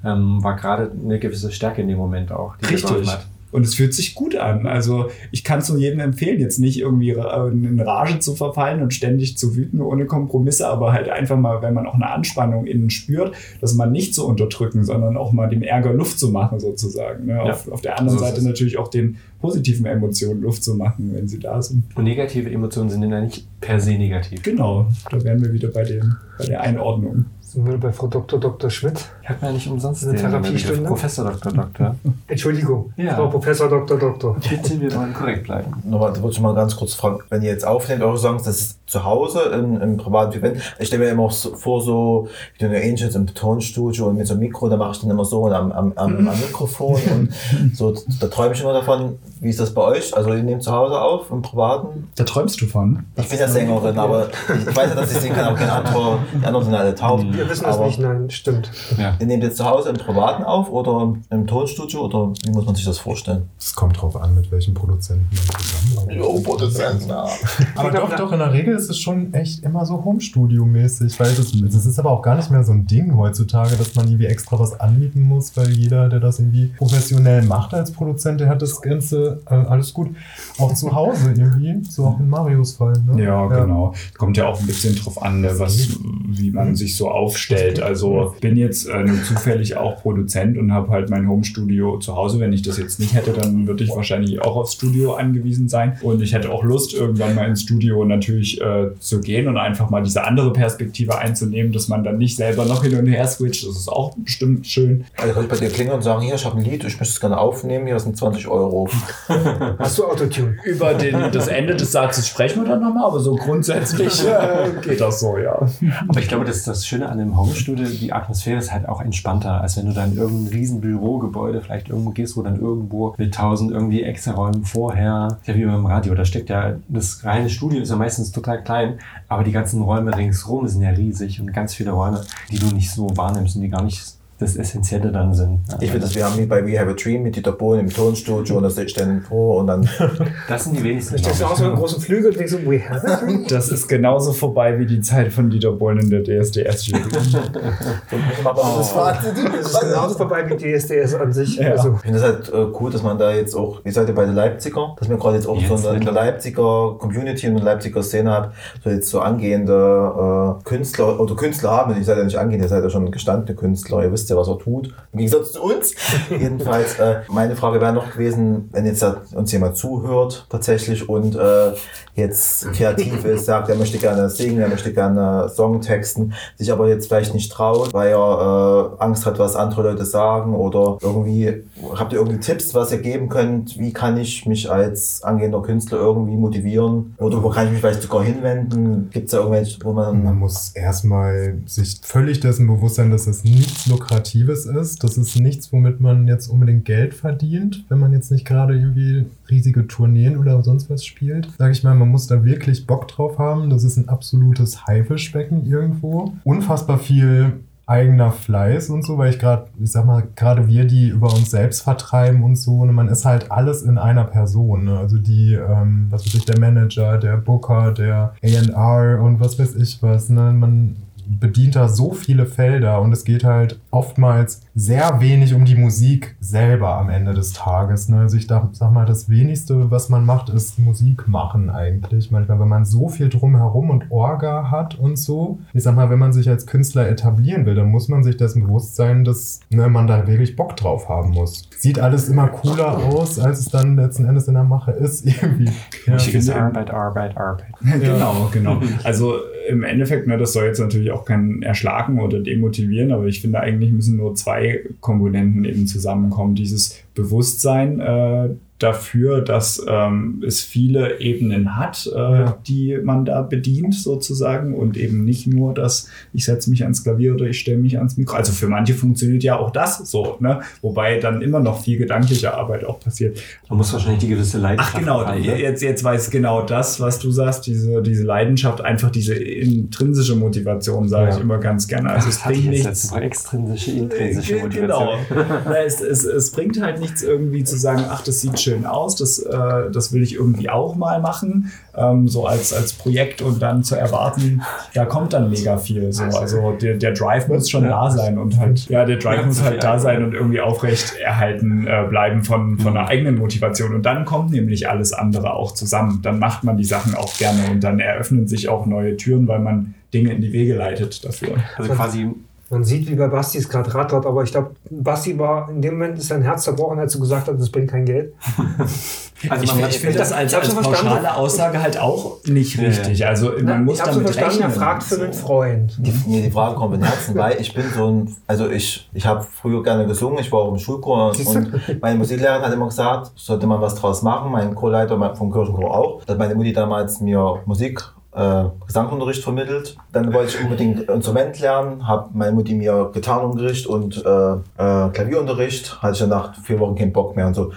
ähm, war gerade eine gewisse Stärke in dem Moment auch, Richtig. Und es fühlt sich gut an. Also ich kann es nur jedem empfehlen, jetzt nicht irgendwie in Rage zu verfallen und ständig zu wüten ohne Kompromisse, aber halt einfach mal, wenn man auch eine Anspannung innen spürt, dass man nicht zu unterdrücken, sondern auch mal dem Ärger Luft zu machen sozusagen. Ne? Ja. Auf, auf der anderen So Seite natürlich auch den positiven Emotionen Luft zu machen, wenn sie da sind. Und negative Emotionen sind ja nicht per se negativ. Genau, da wären wir wieder bei, dem, bei der Einordnung. Sind wir bei Frau Dr. Dr. Schmidt? Ich habe ja nicht umsonst Eine den Therapiestunde? Professor Dr. Doktor. Entschuldigung, Ja. Frau Professor Dr. Doktor. Bitte, wir wollen korrekt bleiben. Nochmal, da wollte ich mal ganz kurz fragen, wenn ihr jetzt aufnehmt, eure Songs, das ist zu Hause im, im privaten Event. Ich stelle mir immer auch so vor, so wie du Angels im Tonstudio und mit so einem Mikro, da mache ich dann immer so und am, am, am, am Mikrofon und so, da träume ich immer davon. Wie ist das bei euch? Also ihr nehmt zu Hause auf, im Privaten? Da träumst du von? Ich bin ja Sängerin, aber ich weiß ja, dass ich singen kann, aber keine andere, die anderen sind alle taub. Wir wissen das aber nicht, nein, stimmt. Ja. Ihr nehmt jetzt zu Hause im Privaten auf oder im Tonstudio oder wie muss man sich das vorstellen? Es kommt drauf an, mit welchen Produzenten man zusammenarbeitet. Produzent, ja. Aber doch, doch, in der Regel ist es schon echt immer so Home-Studio-mäßig, weil das, das ist aber auch gar nicht mehr so ein Ding heutzutage, dass man irgendwie extra was anbieten muss, weil jeder, der das irgendwie professionell macht als Produzent, der hat das Ganze äh, alles gut. Auch zu Hause irgendwie, so auch in Marios Fall. Ne? Ja, genau. Kommt ja auch ein bisschen drauf an, ne, was, wie man sich so aufstellt. Also bin jetzt äh, nur zufällig auch Produzent und habe halt mein Homestudio zu Hause. Wenn ich das jetzt nicht hätte, dann würde ich wahrscheinlich auch aufs Studio angewiesen sein. Und ich hätte auch Lust, irgendwann mal ins Studio natürlich äh, zu gehen und einfach mal diese andere Perspektive einzunehmen, dass man dann nicht selber noch hin und her switcht. Das ist auch bestimmt schön. Also kann ich bei dir klingeln und sagen, hier, ich habe ein Lied, ich möchte es gerne aufnehmen, hier sind 20 Euro. Hast du Autotune? Über den, das Ende des Satzes sprechen wir dann nochmal, aber so grundsätzlich äh, geht das so, ja. Aber ich glaube, das ist das Schöne an dem Homestudio, die Atmosphäre ist halt auch entspannter, als wenn du dann in irgendein riesen Bürogebäude vielleicht irgendwo gehst, wo dann irgendwo mit tausend irgendwie extra Räumen vorher, ja wie beim Radio, da steckt ja, das reine Studio ist ja meistens total klein, aber die ganzen Räume ringsrum sind ja riesig und ganz viele Räume, die du nicht so wahrnimmst und die gar nicht das Essentielle dann sind. Ich finde, das wir haben wie bei We Have a Dream mit Dieter Bohlen im Tonstudio und das steht dann vor und dann Das sind die wenigsten. Da stehst du auch so einen großen Flügel und denkst so, we have it. Das ist genauso vorbei wie die Zeit von Dieter Bohlen in der DSDS-Jury. das war Das ist genauso vorbei wie DSDS an sich. Ja. Also, Ich finde es halt äh, cool, dass man da jetzt auch, ihr seid ja bei der Leipziger, dass wir gerade jetzt auch Jetzt so eine, mit- eine Leipziger Community und eine Leipziger Szene habt, so jetzt so angehende äh, Künstler oder Künstler haben, ich seid ja nicht angehend, ihr seid ja schon gestandene Künstler, ihr wisst wisst ihr, was er tut. Im Gegensatz zu uns. Jedenfalls, äh, meine Frage wäre noch gewesen, wenn jetzt uns jemand zuhört tatsächlich und äh, jetzt kreativ ist, sagt, er möchte gerne singen, er möchte gerne Songtexten, sich aber jetzt vielleicht nicht traut, weil er äh, Angst hat, was andere Leute sagen oder irgendwie, habt ihr irgendwie Tipps, was ihr geben könnt? Wie kann ich mich als angehender Künstler irgendwie motivieren? Oder wo kann ich mich vielleicht sogar hinwenden? Gibt es da irgendwelche, wo man... Man muss erstmal sich völlig dessen bewusst sein, dass es nichts Lukratives ist. Das ist nichts, womit man jetzt unbedingt Geld verdient, wenn man jetzt nicht gerade irgendwie riesige Tourneen oder sonst was spielt. Sag ich mal, man muss da wirklich Bock drauf haben. Das ist ein absolutes Haifischbecken irgendwo. Unfassbar viel eigener Fleiß und so, weil ich gerade, ich sag mal, gerade wir, die über uns selbst vertreiben und so, ne, man ist halt alles in einer Person. Ne? Also die, ähm, was weiß ich, der Manager, der Booker, der AR und was weiß ich was. Ne? Man bedient da so viele Felder und es geht halt oftmals sehr wenig um die Musik selber am Ende des Tages. Ne? Also ich dachte, sag mal, das wenigste, was man macht, ist Musik machen eigentlich. Manchmal, wenn man so viel drumherum und Orga hat und so. Ich sag mal, wenn man sich als Künstler etablieren will, dann muss man sich dessen bewusst sein, dass ne, man da wirklich Bock drauf haben muss. Sieht alles immer cooler aus, als es dann letzten Endes in der Mache ist irgendwie. Ja, Arbeit, Arbeit, Arbeit. genau, genau. Also im Endeffekt, ne, das soll jetzt natürlich auch kein Erschlagen oder demotivieren, aber ich finde eigentlich müssen nur zwei Komponenten eben zusammenkommen. Dieses Bewusstsein, äh, dafür, dass ähm, es viele Ebenen hat, äh, ja. die man da bedient sozusagen und eben nicht nur, dass ich setze mich ans Klavier oder ich stelle mich ans Mikro. Also für manche funktioniert ja auch das so, ne? wobei dann immer noch viel gedankliche Arbeit auch passiert. Man muss wahrscheinlich die gewisse Leidenschaft Ach genau, haben, ne? jetzt, jetzt weiß genau das, was du sagst, diese, diese Leidenschaft, einfach diese intrinsische Motivation, sage ja. ich immer ganz gerne. Also es bringt nichts. Extrinsische, intrinsische äh, Motivation. Genau. es, es, es bringt halt nichts irgendwie zu sagen, ach, das sieht schön aus, das, äh, das will ich irgendwie auch mal machen, ähm, so als, als Projekt und dann zu erwarten, da kommt dann mega viel. So. Also der, der Drive muss schon da sein und halt, ja, der Drive muss halt da sein und irgendwie aufrecht erhalten äh, bleiben von, von einer eigenen Motivation. Und dann kommt nämlich alles andere auch zusammen. Dann macht man die Sachen auch gerne und dann eröffnen sich auch neue Türen, weil man Dinge in die Wege leitet dafür. Also quasi man sieht, wie bei Basti es gerade rattert, aber ich glaube, Basti war in dem Moment ist sein Herz zerbrochen, als du gesagt hast, das bringt kein Geld. also ich, ich finde das als, als pauschale Aussage halt auch nicht richtig. Also man Na, muss ich damit so verstanden, rechnen. Er fragt für einen Freund. Die, nee, die Frage kommt im Herzen, weil ich bin so ein, also ich, ich habe früher gerne gesungen, ich war auch im Schulchor und meine Musiklehrerin hat immer gesagt, sollte man was draus machen, mein Chorleiter vom Kirchenchor auch. Da hat meine Mutti damals mir Musik äh, Gesangunterricht vermittelt. Dann wollte ich unbedingt Instrument lernen, habe meine Mutti mir Gitarrenunterricht und äh, äh, Klavierunterricht. Hatte ich dann nach vier Wochen keinen Bock mehr und so.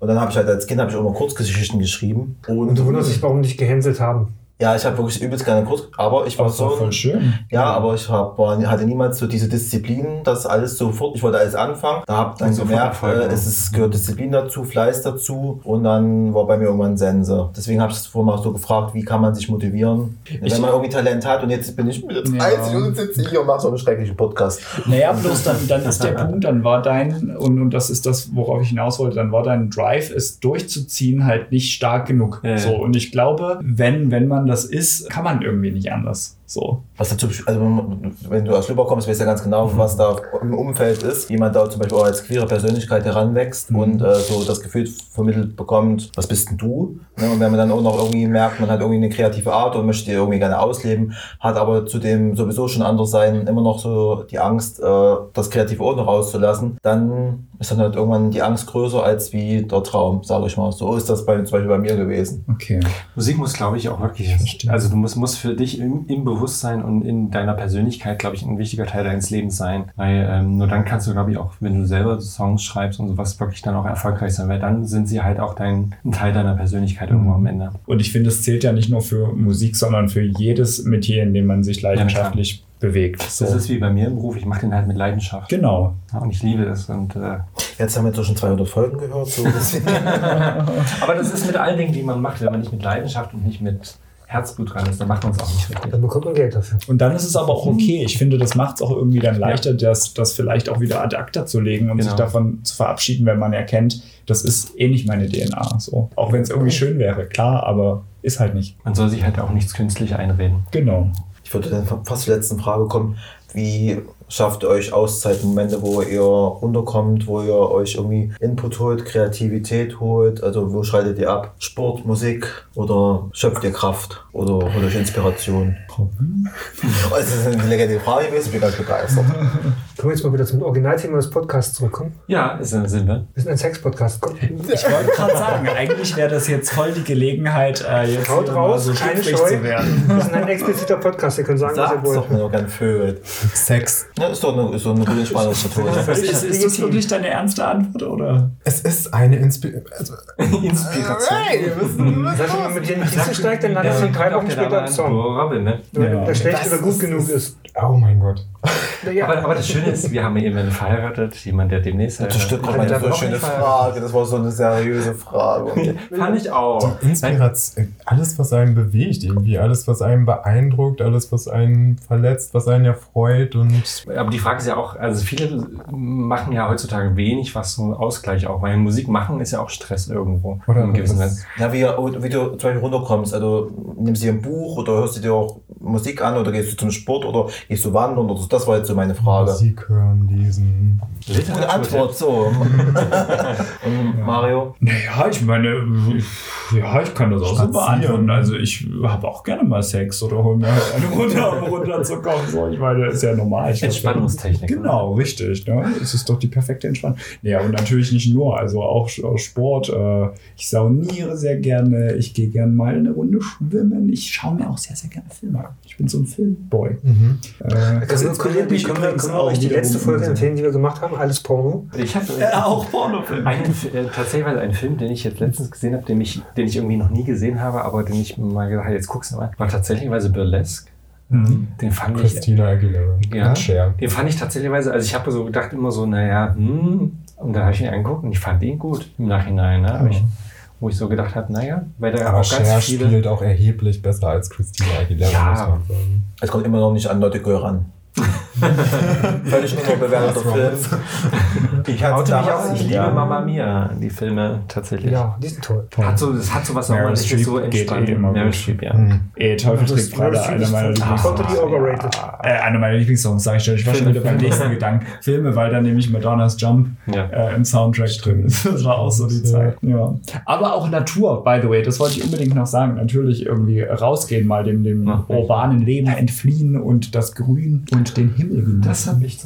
Und dann habe ich halt als Kind ich auch immer Kurzgeschichten geschrieben. Und, und du wunderst dich, warum dich gehänselt haben. Ja, ich habe wirklich übelst gerne Kurs, aber ich war das so. voll schön. Ja, aber ich hab, war, hatte niemals so diese Disziplin, das alles sofort, ich wollte alles anfangen. Da habe dann gemerkt, äh, es ist, gehört Disziplin dazu, Fleiß dazu und dann war bei mir irgendwann Sense. Deswegen habe ich es vorher mal so gefragt, wie kann man sich motivieren, ich wenn man irgendwie Talent hat und jetzt bin ich mit ja. einzig und sitze hier und mache so einen schrecklichen Podcast. Naja, bloß dann, dann ist der Punkt, dann war dein, und, und das ist das, worauf ich hinaus wollte, dann war dein Drive, es durchzuziehen, halt nicht stark genug. Ja. So, und ich glaube, wenn, wenn man das ist, kann man irgendwie nicht anders. So. Was dazu, also wenn du aus Lübeck kommst, weißt du ja ganz genau, mhm. was da im Umfeld ist. Jemand da zum Beispiel auch als queere Persönlichkeit heranwächst mhm. und äh, so das Gefühl vermittelt bekommt, was bist denn du? Ne? Und wenn man dann auch noch irgendwie merkt, man hat irgendwie eine kreative Art und möchte die irgendwie gerne ausleben, hat aber zu dem sowieso schon anders sein immer noch so die Angst, äh, das kreative Ort noch rauszulassen, dann ist dann halt irgendwann die Angst größer als wie der Traum, sage ich mal. So ist das bei, zum Beispiel bei mir gewesen. Okay. Musik muss, glaube ich, auch wirklich, also du musst, musst für dich im, im Bewusstsein Bewusstsein und in deiner Persönlichkeit, glaube ich, ein wichtiger Teil deines Lebens sein. Weil ähm, nur dann kannst du, glaube ich, auch, wenn du selber Songs schreibst und sowas, wirklich dann auch erfolgreich sein, weil dann sind sie halt auch dein, ein Teil deiner Persönlichkeit irgendwo am Ende. Und ich finde, es zählt ja nicht nur für Musik, sondern für jedes Metier, in dem man sich leidenschaftlich ja, bewegt. So. Das ist wie bei mir im Beruf, ich mache den halt mit Leidenschaft. Genau. Ja, und ich liebe es. Und, äh Jetzt haben wir zwischen 200 Folgen gehört. So Aber das ist mit allen Dingen, die man macht, wenn man nicht mit Leidenschaft und nicht mit Herzblut dran ist, dann macht man es auch nicht richtig. Dann bekommt man Geld dafür. Und dann ist es aber auch okay. Ich finde, das macht es auch irgendwie dann leichter, ja. das, das vielleicht auch wieder ad acta zu legen und genau. sich davon zu verabschieden, wenn man erkennt, das ist eh nicht meine DNA. So. Auch wenn es irgendwie schön wäre, klar, aber ist halt nicht. Man soll sich halt auch nichts künstlich einreden. Genau. Ich würde dann fast zur letzten Frage kommen. Wie schafft ihr euch Auszeiten, Momente, wo ihr runterkommt, wo ihr euch irgendwie Input holt, Kreativität holt? Also wo schaltet ihr ab? Sport, Musik oder schöpft ihr Kraft oder holt euch Inspiration? Oh, Das ist eine legendäre Frage gewesen, ich bin ganz begeistert. Können wir jetzt mal wieder zum Originalthema des Podcasts zurückkommen? Ja, ist, sind wir. Wir sind ein Sex-Podcast. Ich wollte gerade sagen, eigentlich wäre das jetzt voll die Gelegenheit, äh, jetzt Haut mal raus, so keine schlüpfrig Scheu. zu werden. Wir sind ein expliziter Podcast. Ihr könnt sagen, was ihr Sagt's doch wollt. mir doch gern Vögel. Sex. Ja, ist doch eine, ist doch eine gute Entspannungsmethode. Ist, ist das wirklich deine ernste Antwort, oder? Es ist eine Inspiration. Also, Inspiration. Sag schon mal, mit dir die Kiste steigt, dann landet sie drei Wochen später im Song. Robin, ne? Ja. der schlecht oder gut ist- genug ist. oh mein Gott. Ja, Aber, aber das Schöne ist, wir haben jemanden verheiratet, jemand, der demnächst Das stimmt heiratet. meine Der so schöne nicht. Frage. Das war so eine seriöse Frage. Fand ich auch. Inspiration, alles, was einen bewegt, irgendwie, alles, was einen beeindruckt, alles, was einen verletzt, was einen erfreut und Aber die Frage ist ja auch, also viele machen ja heutzutage wenig, was so ein Ausgleich auch, weil Musik machen ist ja auch Stress irgendwo. Oder in gewissen Weise. Ja, wie, wie du zum Beispiel runterkommst. Also nimmst du dir ein Buch oder hörst du dir auch Musik an oder gehst du zum Sport oder gehst du wandern oder so. Das war jetzt so meine Frage. Musik hören, lesen. Gute Antwort, so. Mario? Naja, ich meine, ja, ich kann das auch so beantworten. Also ich habe auch gerne mal Sex oder hol mir halt eine runter, um runterzukommen. So, ich meine, ist ja normal. Ich Entspannungstechnik. Genau, richtig. Ne? Es ist doch die perfekte Entspannung. Ja, und natürlich nicht nur, also auch auch Sport. Äh, ich sauniere sehr gerne. Ich gehe gerne mal eine Runde schwimmen. Ich schaue mir auch sehr, sehr gerne Filme an. Ich bin so ein Filmboy. Mhm. Äh, das inspiriert mich können wir, können wir euch die letzte Folge empfehlen, die wir gemacht haben? Alles Porno. Ich habe Äh, auch Pornofilme. äh, tatsächlich einen Film, den ich jetzt letztens gesehen habe, den ich, den ich irgendwie noch nie gesehen habe, aber den ich mal gedacht habe, jetzt guckst du mal, war tatsächlich Burlesque. Mhm. Den fand ich Christina Aguilera. Ja. Cher. Den fand ich tatsächlich, also ich habe so gedacht immer so, naja, hm, und dann habe ich ihn angeguckt und ich fand ihn gut im Nachhinein, ne? Aber ich, wo ich so gedacht habe, naja, weil da Aber auch ganz Cher viele. spielt auch erheblich besser als Christina Aguilera, Ja. muss man sagen. Es kommt immer noch nicht an Leute ran. Völlig unterbewerteter Film. Ich damals- ich liebe Ja. Mama Mia, die Filme tatsächlich. Ja, die sind toll. Hat so, das hat so was Meryl nochmal, das ist so entspannt. eh immer Meryl. Streep, ja. Mhm. Ey, Teufel Das trägt Prada, ist einer meiner Lieblings. Totally overrated. Äh, einer meiner Lieblingssongs, sag ich schon. Ich war schon wieder beim nächsten Gedanken. Filme, weil da nämlich Madonnas Jump Ja. äh, im Soundtrack drin ist. Das war auch so die Ja. Zeit. Ja. Aber auch Natur, by the way, das wollte ich unbedingt noch sagen. Natürlich irgendwie rausgehen, mal dem, dem Ja. urbanen Leben entfliehen und das Grün und den Himmel genießen. Das habe ich.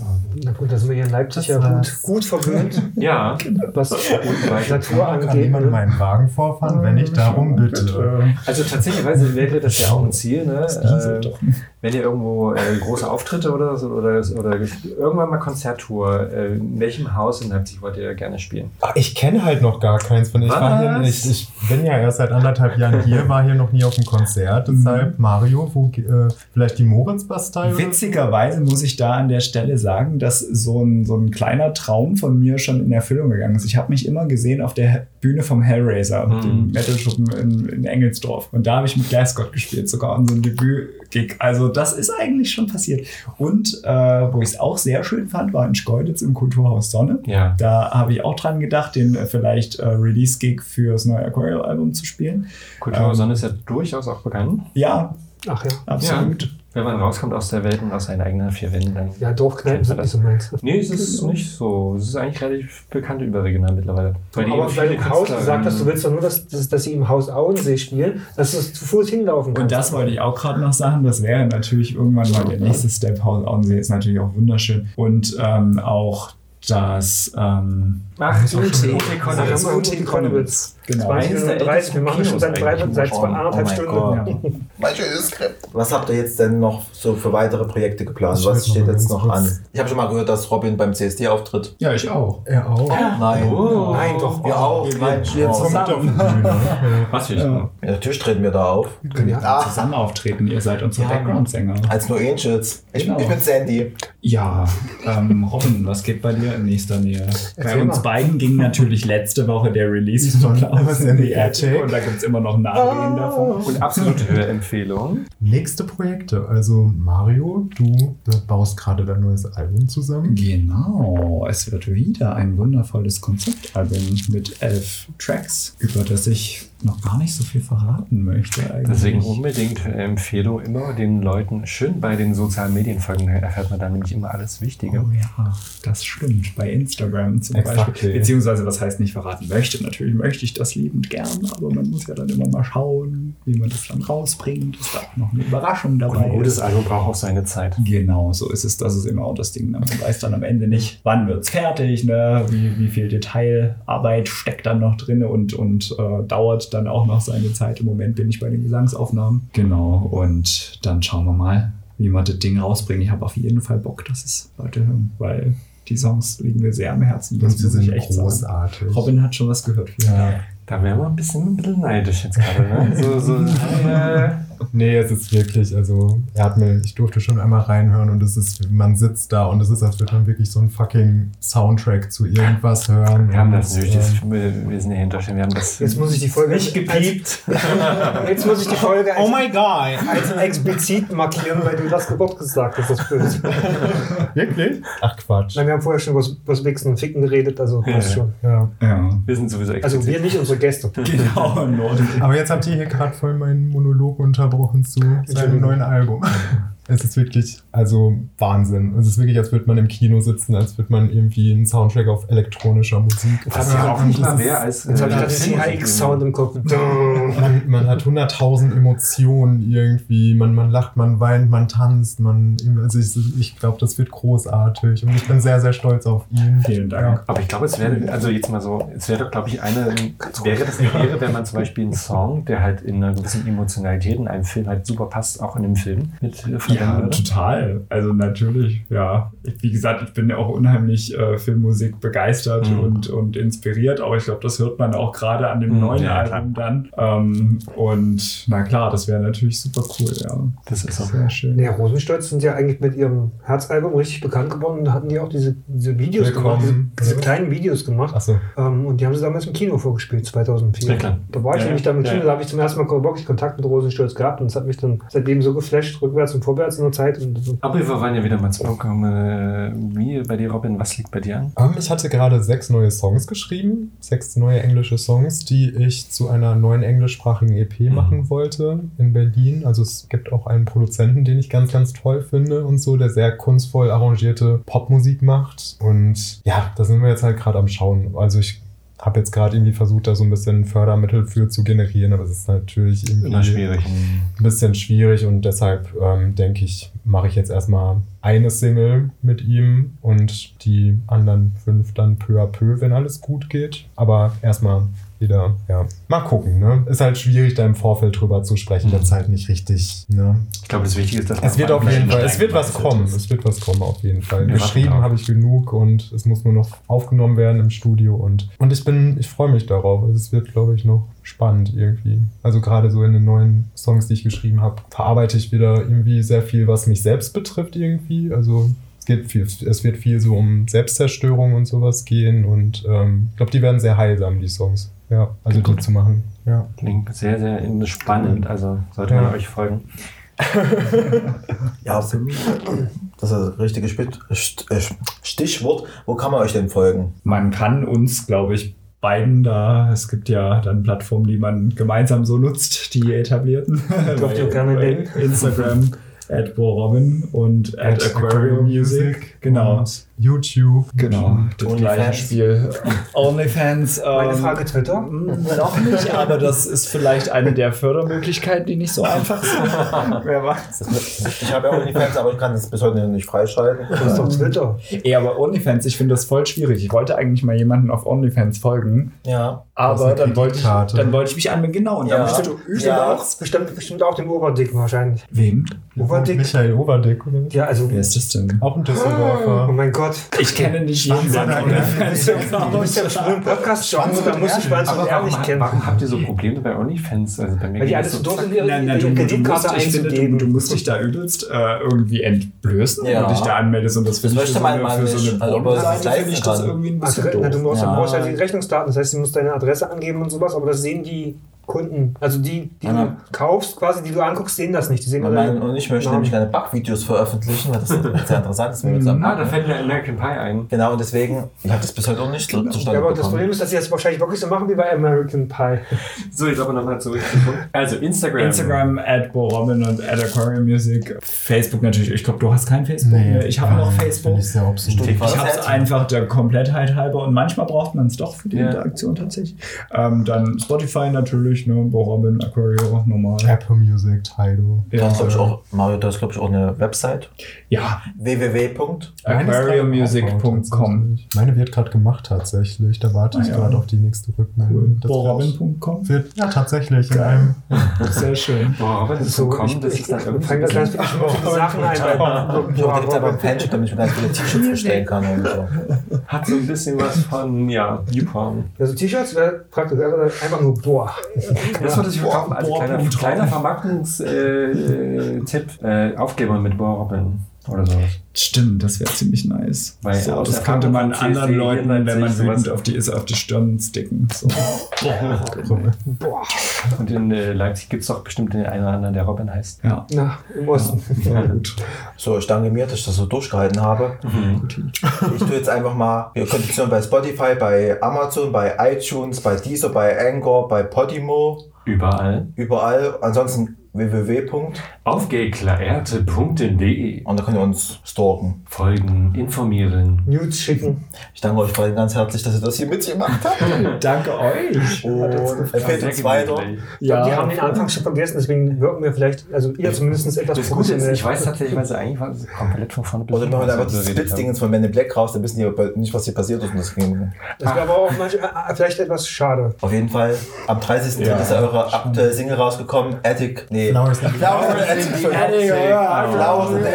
Na gut, da sind wir hier in Leipzig ja Das gut, gut verwöhnt, Ja, was Natur Kann angeht. jemand Ne? meinen Wagen vorfahren, wenn ich darum bitte? also tatsächlich wäre das ja auch ein Ziel, ne? Äh, doch. wenn ihr irgendwo äh, große Auftritte oder so oder, oder irgendwann mal Konzerttour, äh, in welchem Haus in Leipzig wollt ihr gerne spielen? Ach, ich kenne halt noch gar keins von. Ich, war hier, ich, ich bin ja erst seit anderthalb Jahren hier, war hier noch nie auf dem Konzert. Deshalb, Mario, wo, äh, vielleicht die Moritz-Bastei? oder so? Witzigerweise muss ich da an der Stelle sagen, dass so ein, so ein kleiner Traum von mir schon in Erfüllung gegangen ist. Ich habe mich immer gesehen auf der Bühne vom Hellraiser, Mhm. dem Metal-Schuppen in, in Engelsdorf. Und da habe ich mit Glasgott gespielt, sogar an so einem Debüt-Gig. Also das ist eigentlich schon passiert. Und äh, wo ich es auch sehr schön fand, war in Schkeuditz im Kulturhaus Sonne. Ja. Da habe ich auch dran gedacht, den äh, vielleicht äh, Release-Gig fürs neue Aquarial-Album zu spielen. Kultur Ähm, Sonne ist ja durchaus auch bekannt. Ja, Ach ja. absolut. Wenn man rauskommt aus der Welt und aus seinen eigenen vier Wänden, dann. Ja, Dorfkneipen sind nicht so meins. Nee, es ist nicht so. Es ist eigentlich relativ bekannt überregional mittlerweile. Weil Aber bei viele dem Haus gesagt hast, du willst doch nur, dass, dass, dass sie im Haus Auensee spielen, dass du zu Fuß hinlaufen Und kannst. das wollte ich auch gerade noch sagen. Das wäre natürlich irgendwann mal der nächste Step. Haus Auensee ist natürlich auch wunderschön. Und ähm, auch das ähm, Ach, Ute Konowitz. Genau. 20 Eines der Minuten 30, wir machen schon seit, drei, seit zwei, anderthalb Oh Stunden. Ja. Skript. Was habt ihr jetzt denn noch so für weitere Projekte geplant? Ich Was steht jetzt noch an? Ich habe schon mal gehört, dass Robin beim CSD auftritt. ja, ich auch. Er auch. Nein. Oh. Nein, doch. Wir auch. Nein, wir oh. zusammen. Was für Ja. Natürlich treten wir da auf. Ja. Ah, Zusammen auftreten. Ihr seid unsere Ja. Background-Sänger. als nur Angels. Ich, Genau. ich bin Sandy. Ja, ähm, Robin, was geht bei dir in nächster Nähe. Bei Erzähl uns mal. beiden ging natürlich letzte Woche der Release von Klaus in the Attic und da gibt es immer noch Nachreden davon. Und absolute Hörempfehlung. Nächste Projekte. Also Mario, du baust gerade dein neues Album zusammen. Genau, es wird wieder ein wundervolles Konzeptalbum mit elf Tracks, über das ich noch gar nicht so viel verraten möchte. Eigentlich. Deswegen unbedingt Empfehlung immer den Leuten schön bei den sozialen Medien folgen. Da erfährt man dann nämlich immer alles Wichtige. Oh ja, das stimmt. Bei Instagram zum Exactly. Beispiel. Beziehungsweise, was heißt nicht verraten möchte. Natürlich möchte ich das liebend gern, aber man muss ja dann immer mal schauen, wie man das dann rausbringt. Ist da auch noch eine Überraschung Und dabei. ein gutes Album braucht auch seine Zeit. Genau, so ist es. Das ist immer auch das Ding. Man weiß dann am Ende nicht, wann wird es fertig, ne? wie, wie viel Detailarbeit steckt dann noch drin und, und äh, dauert dann auch noch seine Zeit. Im Moment bin ich bei den Gesangsaufnahmen. Genau, und dann schauen wir mal, wie wir das Ding rausbringen. Ich habe auf jeden Fall Bock, dass es Leute hören, weil die Songs liegen mir sehr am Herzen. Sie muss ich sind großartig. sagen. Robin hat schon was gehört. Ja. Da wären wir ein bisschen, ein bisschen neidisch jetzt gerade. Ne? So, so, äh, Nee, es ist wirklich, also er hat mir, ich durfte schon einmal reinhören und es ist, man sitzt da und es ist, als würde man wirklich so einen fucking Soundtrack zu irgendwas hören. wir haben das Und, nötig. Das, ähm, wir, wir sind ja hinterstehen. Wir haben das Jetzt muss ich die Folge nicht gepiept. Als, jetzt muss ich die Folge als, Oh my god! als explizit markieren, weil du das Gebot gesagt hast. Das böse. Wirklich? Ach Quatsch. Nein, wir haben vorher schon was, was Wichsen und Ficken geredet, also passt Ja. schon. Ja. Ja, Wir sind sowieso Also explizit. wir nicht, unsere Gäste. genau. Aber jetzt habt ihr hier gerade voll meinen Monolog unterbrochen zu seinem neuen Album. Es ist wirklich, also Wahnsinn. Es ist wirklich, als würde man im Kino sitzen, als würde man irgendwie einen Soundtrack auf elektronischer Musik. Was ja auch nicht mal mehr als. Jetzt habe ich äh, CHX-Sound im Kopf. Man, man hat hunderttausend Emotionen irgendwie. Man, man lacht, man weint, man tanzt. Man, also ich, ich glaube, das wird großartig. Und ich bin sehr, sehr stolz auf ihn. Vielen Dank. Aber ich glaube, es wäre, also jetzt mal so, es wäre doch, glaube ich, eine, wäre das eine Ehre, wenn man zum Beispiel einen Song, der halt in einer gewissen Emotionalität in einem Film halt super passt, auch in dem Film mit äh, Ja, total. Also natürlich, ja. Ich, wie gesagt, ich bin ja auch unheimlich äh, Filmmusik begeistert Mhm. und, und inspiriert, aber ich glaube, das hört man auch gerade an dem Mhm, neuen ja, Album dann. Ähm, und na klar, das wäre natürlich super cool, ja. Das ist so. Sehr schön. Ja, Rosenstolz sind ja eigentlich mit ihrem Herzalbum richtig bekannt geworden. Und da hatten die auch diese, diese Videos Willkommen. gemacht, diese, diese Ja. kleinen Videos gemacht. Achso. Ähm, und die haben sie damals im Kino vorgespielt, 2004. Ja, klar. Da war ich Ja, nämlich da im ja. Kino, da habe ich zum ersten Mal wirklich Kontakt mit Rosenstolz gehabt und es hat mich dann seitdem so geflasht, rückwärts und vorwärts in der Zeit. Und so. Aber wir wollen ja wieder mal zurückkommen. Äh, wie bei dir, Robin, was liegt bei dir an? Ähm, ich hatte gerade sechs neue Songs geschrieben, sechs neue englische Songs, die ich zu einer neuen englischsprachigen EP Mhm. machen wollte in Berlin. Also es gibt auch einen Produzenten, den ich ganz, ganz toll finde und so, der sehr kunstvoll arrangierte Popmusik macht. Und ja, da sind wir jetzt halt gerade am Schauen. Also ich habe jetzt gerade irgendwie versucht, da so ein bisschen Fördermittel für zu generieren, aber es ist natürlich irgendwie Immer schwierig. ein bisschen schwierig und deshalb ähm, denke ich, mache ich jetzt erstmal eine Single mit ihm und die anderen fünf dann peu à peu, wenn alles gut geht. Aber erstmal wieder, ja, mal gucken, ne? Ist halt schwierig, da im Vorfeld drüber zu sprechen, Mhm. wenn es halt nicht richtig, ne? Ich glaube, das Wichtige ist, dass Es wird auf jeden Fall, es wird was kommen, es wird was kommen auf jeden Fall. Wir Geschrieben habe ich genug und es muss nur noch aufgenommen werden im Studio und, und ich bin, ich freue mich darauf. Also es wird, glaube ich, noch spannend irgendwie. Also gerade so in den neuen Songs, die ich geschrieben habe, verarbeite ich wieder irgendwie sehr viel, was mich selbst betrifft irgendwie. Also es geht viel, es wird viel so um Selbstzerstörung und sowas gehen und ähm, ich glaube, die werden sehr heilsam, die Songs. Ja, also die zu machen. Ja. Klingt sehr, sehr spannend. Also sollte man Ja. euch folgen. Ja, das ist das richtige äh, Stichwort. Wo kann man euch denn folgen? Man kann uns, glaube ich, beiden da, es gibt ja dann Plattformen, die man gemeinsam so nutzt, die etablierten. Dürft ihr gerne nennen. Instagram at Robin und at, Aquarium Music. Genau. Und YouTube. Genau, das Onlyfans. gleiche Spiel. Onlyfans. Meine ähm, Frage Twitter. Noch nicht, aber das ist vielleicht eine der Fördermöglichkeiten, die nicht so einfach sind. Wer weiß. Ich habe ja OnlyFans, aber ich kann es bis heute nicht freischalten. Das ist doch Twitter. Ey, aber Onlyfans, ich finde das voll schwierig. Ich wollte eigentlich mal jemanden auf Onlyfans folgen, Ja. Aber dann wollte, ich, dann wollte ich mich anmelden. Genau, und dann Ja. du Bestimmt, Ja. auch, bestimmt, bestimmt auch den Oberdick wahrscheinlich. Wem? Oberdick? Michael Overdick, oder? Ja, also. Wer ist das denn? Auch ein Oh Düsseldorfer. mein Gott. Gott. Ich kenne nicht jeden, der einen OnlyFans Du bist ja schon im Podcast schon, da muss ich Schwanz und Aber ehrlich warum, kennen. warum habt ihr so Probleme bei OnlyFans? Also bei mir Weil die alles so doof sind, ihre, Nein, nein, ihre du, du, musst, Kreditkarte einzugeben. du musst dich da übelst äh, irgendwie entblößen, wenn du dich da anmeldest. Und das finde ich möchte für so man eine, eine Also, finde ich das irgendwie ein bisschen doof. du brauchst ja die Rechnungsdaten, das heißt, du musst deine Adresse angeben und sowas, aber das sehen die Kunden, also die, die Ja. du kaufst, quasi, die du anguckst, sehen das nicht. Die sehen Mein und ich möchten Namen. nämlich keine Backvideos veröffentlichen, weil das sehr interessant ist, uns Ah, da fällt mir American Pie ein. Genau, und deswegen, ich habe das bis heute auch nicht so zustande Ja, aber das bekommen. Problem ist, dass sie das wahrscheinlich wirklich so machen wie bei American Pie. So, jetzt aber nochmal zurück zum Punkt. Also, Instagram. Instagram, at Robin und at Aquarium Music. Facebook natürlich. Ich glaube, du hast kein Facebook mehr. Ich habe ja, noch Facebook. ich sehr. Ich habe es einfach der Komplettheit halber und manchmal braucht man es doch für die Ja. Interaktion tatsächlich. Ähm, dann Spotify natürlich, ne, Bo Robin, Aquario, normal. Apple Music, Tidal. Du hast, glaube ich, auch, Mario, du hast, glaube ich, auch eine Website. Ja, www. Meine wird gerade gemacht tatsächlich. Da warte ich Ah, ja. gerade auf die nächste Rückmeldung. Cool. Das BoRobin.com. wird ja tatsächlich in einem Sehr schön. Boah, Robin, das ist so kommen, das ist dann irgendwie. fangen da ganz viele Sachen ein. Ich habe direkt aber ein Fanship, damit ich mir ganz viele T-Shirts bestellen kann und so. Hat so ein bisschen was von, ja, YouPorn. Also T-Shirts wäre praktisch, wäre einfach nur boah. Das würde ich verkaufen als kleiner, kleiner Vermarktungstipp. Äh, Tipp. äh, Aufkleber mit Robin oder sowas. Stimmt, das wäre ziemlich nice. Weil so, aus das könnte man anderen Leuten, wenn man wütend sowas- auf die ist, auf die Stirn sticken. So. Und in äh, Leipzig gibt es doch bestimmt den einen oder anderen, der Robin heißt. Ja, Na, im Osten. ja gut. So, ich danke mir, dass ich das so durchgehalten habe. Ich tue jetzt einfach mal, ihr könnt hören bei Spotify, bei Amazon, bei iTunes, bei Deezer, bei Anchor, bei Podimo, Überall. überall. Ansonsten www. Aufgeklärte.de. Und da könnt ihr uns stalken. Folgen, informieren. Nudes schicken. Ich danke euch beiden ganz herzlich, dass ihr das hier mitgemacht habt. Danke euch. Und empfehlt uns weiter. glaube, die haben den Anfang schon vergessen, deswegen wirken wir vielleicht, also ihr zumindest etwas Das Gute ist, ich weiß tatsächlich, was eigentlich war, komplett von vorne bis Oder machen wir einfach das. Spitzdingens von Men in Black raus, dann wissen die nicht, was hier passiert ist. Und das ging. Das wäre aber auch manchmal, äh, vielleicht etwas schade. Auf jeden Fall, am 30. Ja. ist ja eure aktuelle Single rausgekommen. Attic, nee. Flowers in the Flowers in the Attic. Flowers in the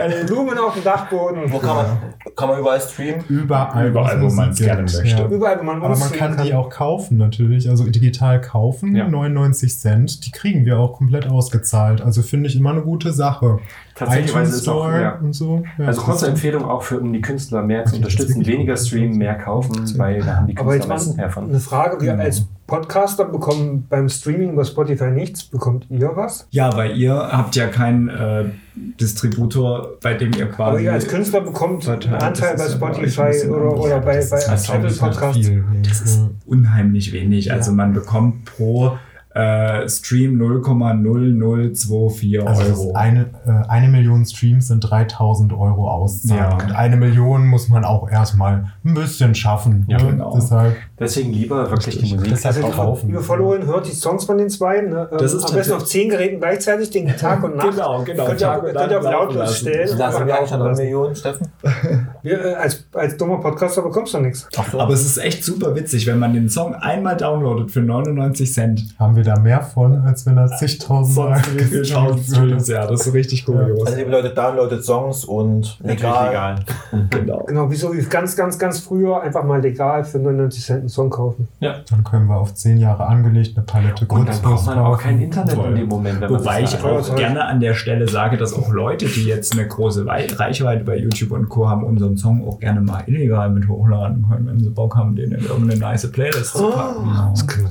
Attic. Blumen auf dem Dachboden. Wo kann man, kann man überall streamen? Überall, Überall, wo man es gerne möchte. Ja. Überall, wo man Aber man kann die auch kaufen natürlich, also digital kaufen, Ja. 99 Cent. Die kriegen wir auch komplett ausgezahlt. Also finde ich immer eine gute Sache. Tatsächlich ist auch, Store ja. und so. Ja, Also kurze Empfehlung auch für um die Künstler mehr zu unterstützen. Weniger streamen, mehr kaufen, weil da haben die Aber Künstler jetzt am meisten mal her von. eine Frage, wir als Podcaster bekommen beim Streaming bei Spotify nichts. Bekommt ihr was? Ja, weil ihr habt ja keinen äh, Distributor, bei dem ihr quasi. Aber ihr als Künstler bekommt einen Anteil bei ja Spotify oder, oder bei, bei halt Apple nicht Podcast. viel. Das ist Ja. unheimlich wenig. Also man bekommt pro äh, Stream 0,0024 Also das Euro. eine, äh, eine Million Streams sind 3000 Euro Auszahlung. Ja. Und eine Million muss man auch erstmal ein bisschen schaffen. Ja, ne? genau. Deshalb, Deswegen lieber wirklich die Musik. Deshalb auch kaufen. liebe Followerin, hört die Songs von den zwei. Ne? Das ist Am besten auf zehn Geräten gleichzeitig, den Tag und Nacht. Genau, genau. Könnt ihr, auch- könnt ihr auf lautlos stellen. und Da sind wir einer laufen lassen. Million, Steffen. Wir, äh, als, als dummer Podcaster bekommst du nichts. So. Aber es ist echt super witzig, wenn man den Song einmal downloadet für 99 Cent. haben wir da mehr von, als wenn er zigtausend Mal Sonst Streams. Ja, das ist richtig kurios. Also liebe Leute, downloadet Songs und legal. legal. Genau. Genau, wieso wie ganz, ganz, ganz früher einfach mal legal für 99 Cent einen Song kaufen. Dann können wir auf zehn Jahre angelegt eine Palette Und dann braucht man auch kaufen. kein Internet Voll. in dem Moment. Wobei ich auch gerne an der Stelle sage, dass auch Leute, die jetzt eine große Wei- Reichweite bei YouTube und Co. haben, unseren Song auch gerne mal illegal mit hochladen können, wenn sie Bock haben, den in irgendeine nice Playlist zu packen.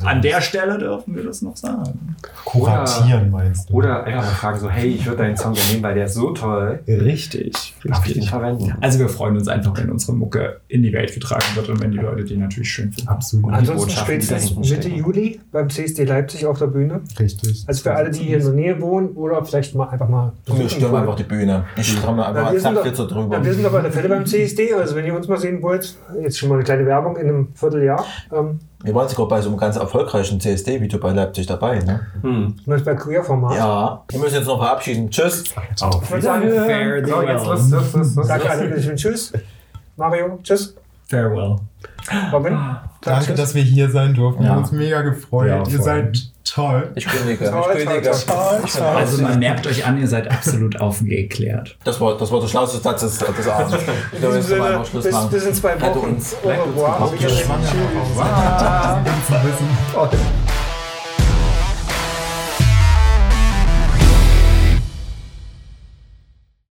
An der Stelle dürfen wir das noch sagen. Kuratieren meinst du? Oder einfach mal fragen so, hey, ich würde deinen Song gerne nehmen, weil der ist so toll. Richtig, Darf ich den richtig. verwenden? Also wir freuen uns einfach, wenn unsere Mucke in die Welt getragen wird und wenn die Leute die natürlich schön finden. Absolut. Und Ansonsten spätestens Mitte. Juli beim CSD Leipzig auf der Bühne. Richtig. Also für alle, die hier in der Nähe wohnen oder vielleicht mal einfach mal. Wir stürmen einfach die Bühne. Ich Ja, einfach zack, so drüber. ja, wir sind auf alle Fälle beim CSD. Also wenn ihr uns mal sehen wollt, jetzt schon mal eine kleine Werbung in einem Vierteljahr. Ähm, Wir waren sogar bei so einem ganz erfolgreichen CSD-Video bei Leipzig dabei. Ne? Hm. bei Queer-Format. Ja. Wir müssen jetzt noch verabschieden. Tschüss. Auf Ich würde sagen, Fare thee So, jetzt well. los, los, los, los. Danke alle. Tschüss. Mario, tschüss. Farewell. Robin. sag Danke, tschüss. dass wir hier sein durften. Wir Ja. haben uns mega gefreut. Ja, Ihr seid Toll. Ich kündige. Toll, ich toll, kündige. toll, raus. Also man merkt euch an, ihr seid absolut aufgeklärt. Das war, das war der schlauste Satz des, des Abends. Ich glaube, jetzt wir Sinne, einfach Schluss bis, machen. bis in zwei Hätte Wochen. uns- Au revoir. Schwanger Tschüss. auch aus. Ganzen Wissen. Toll.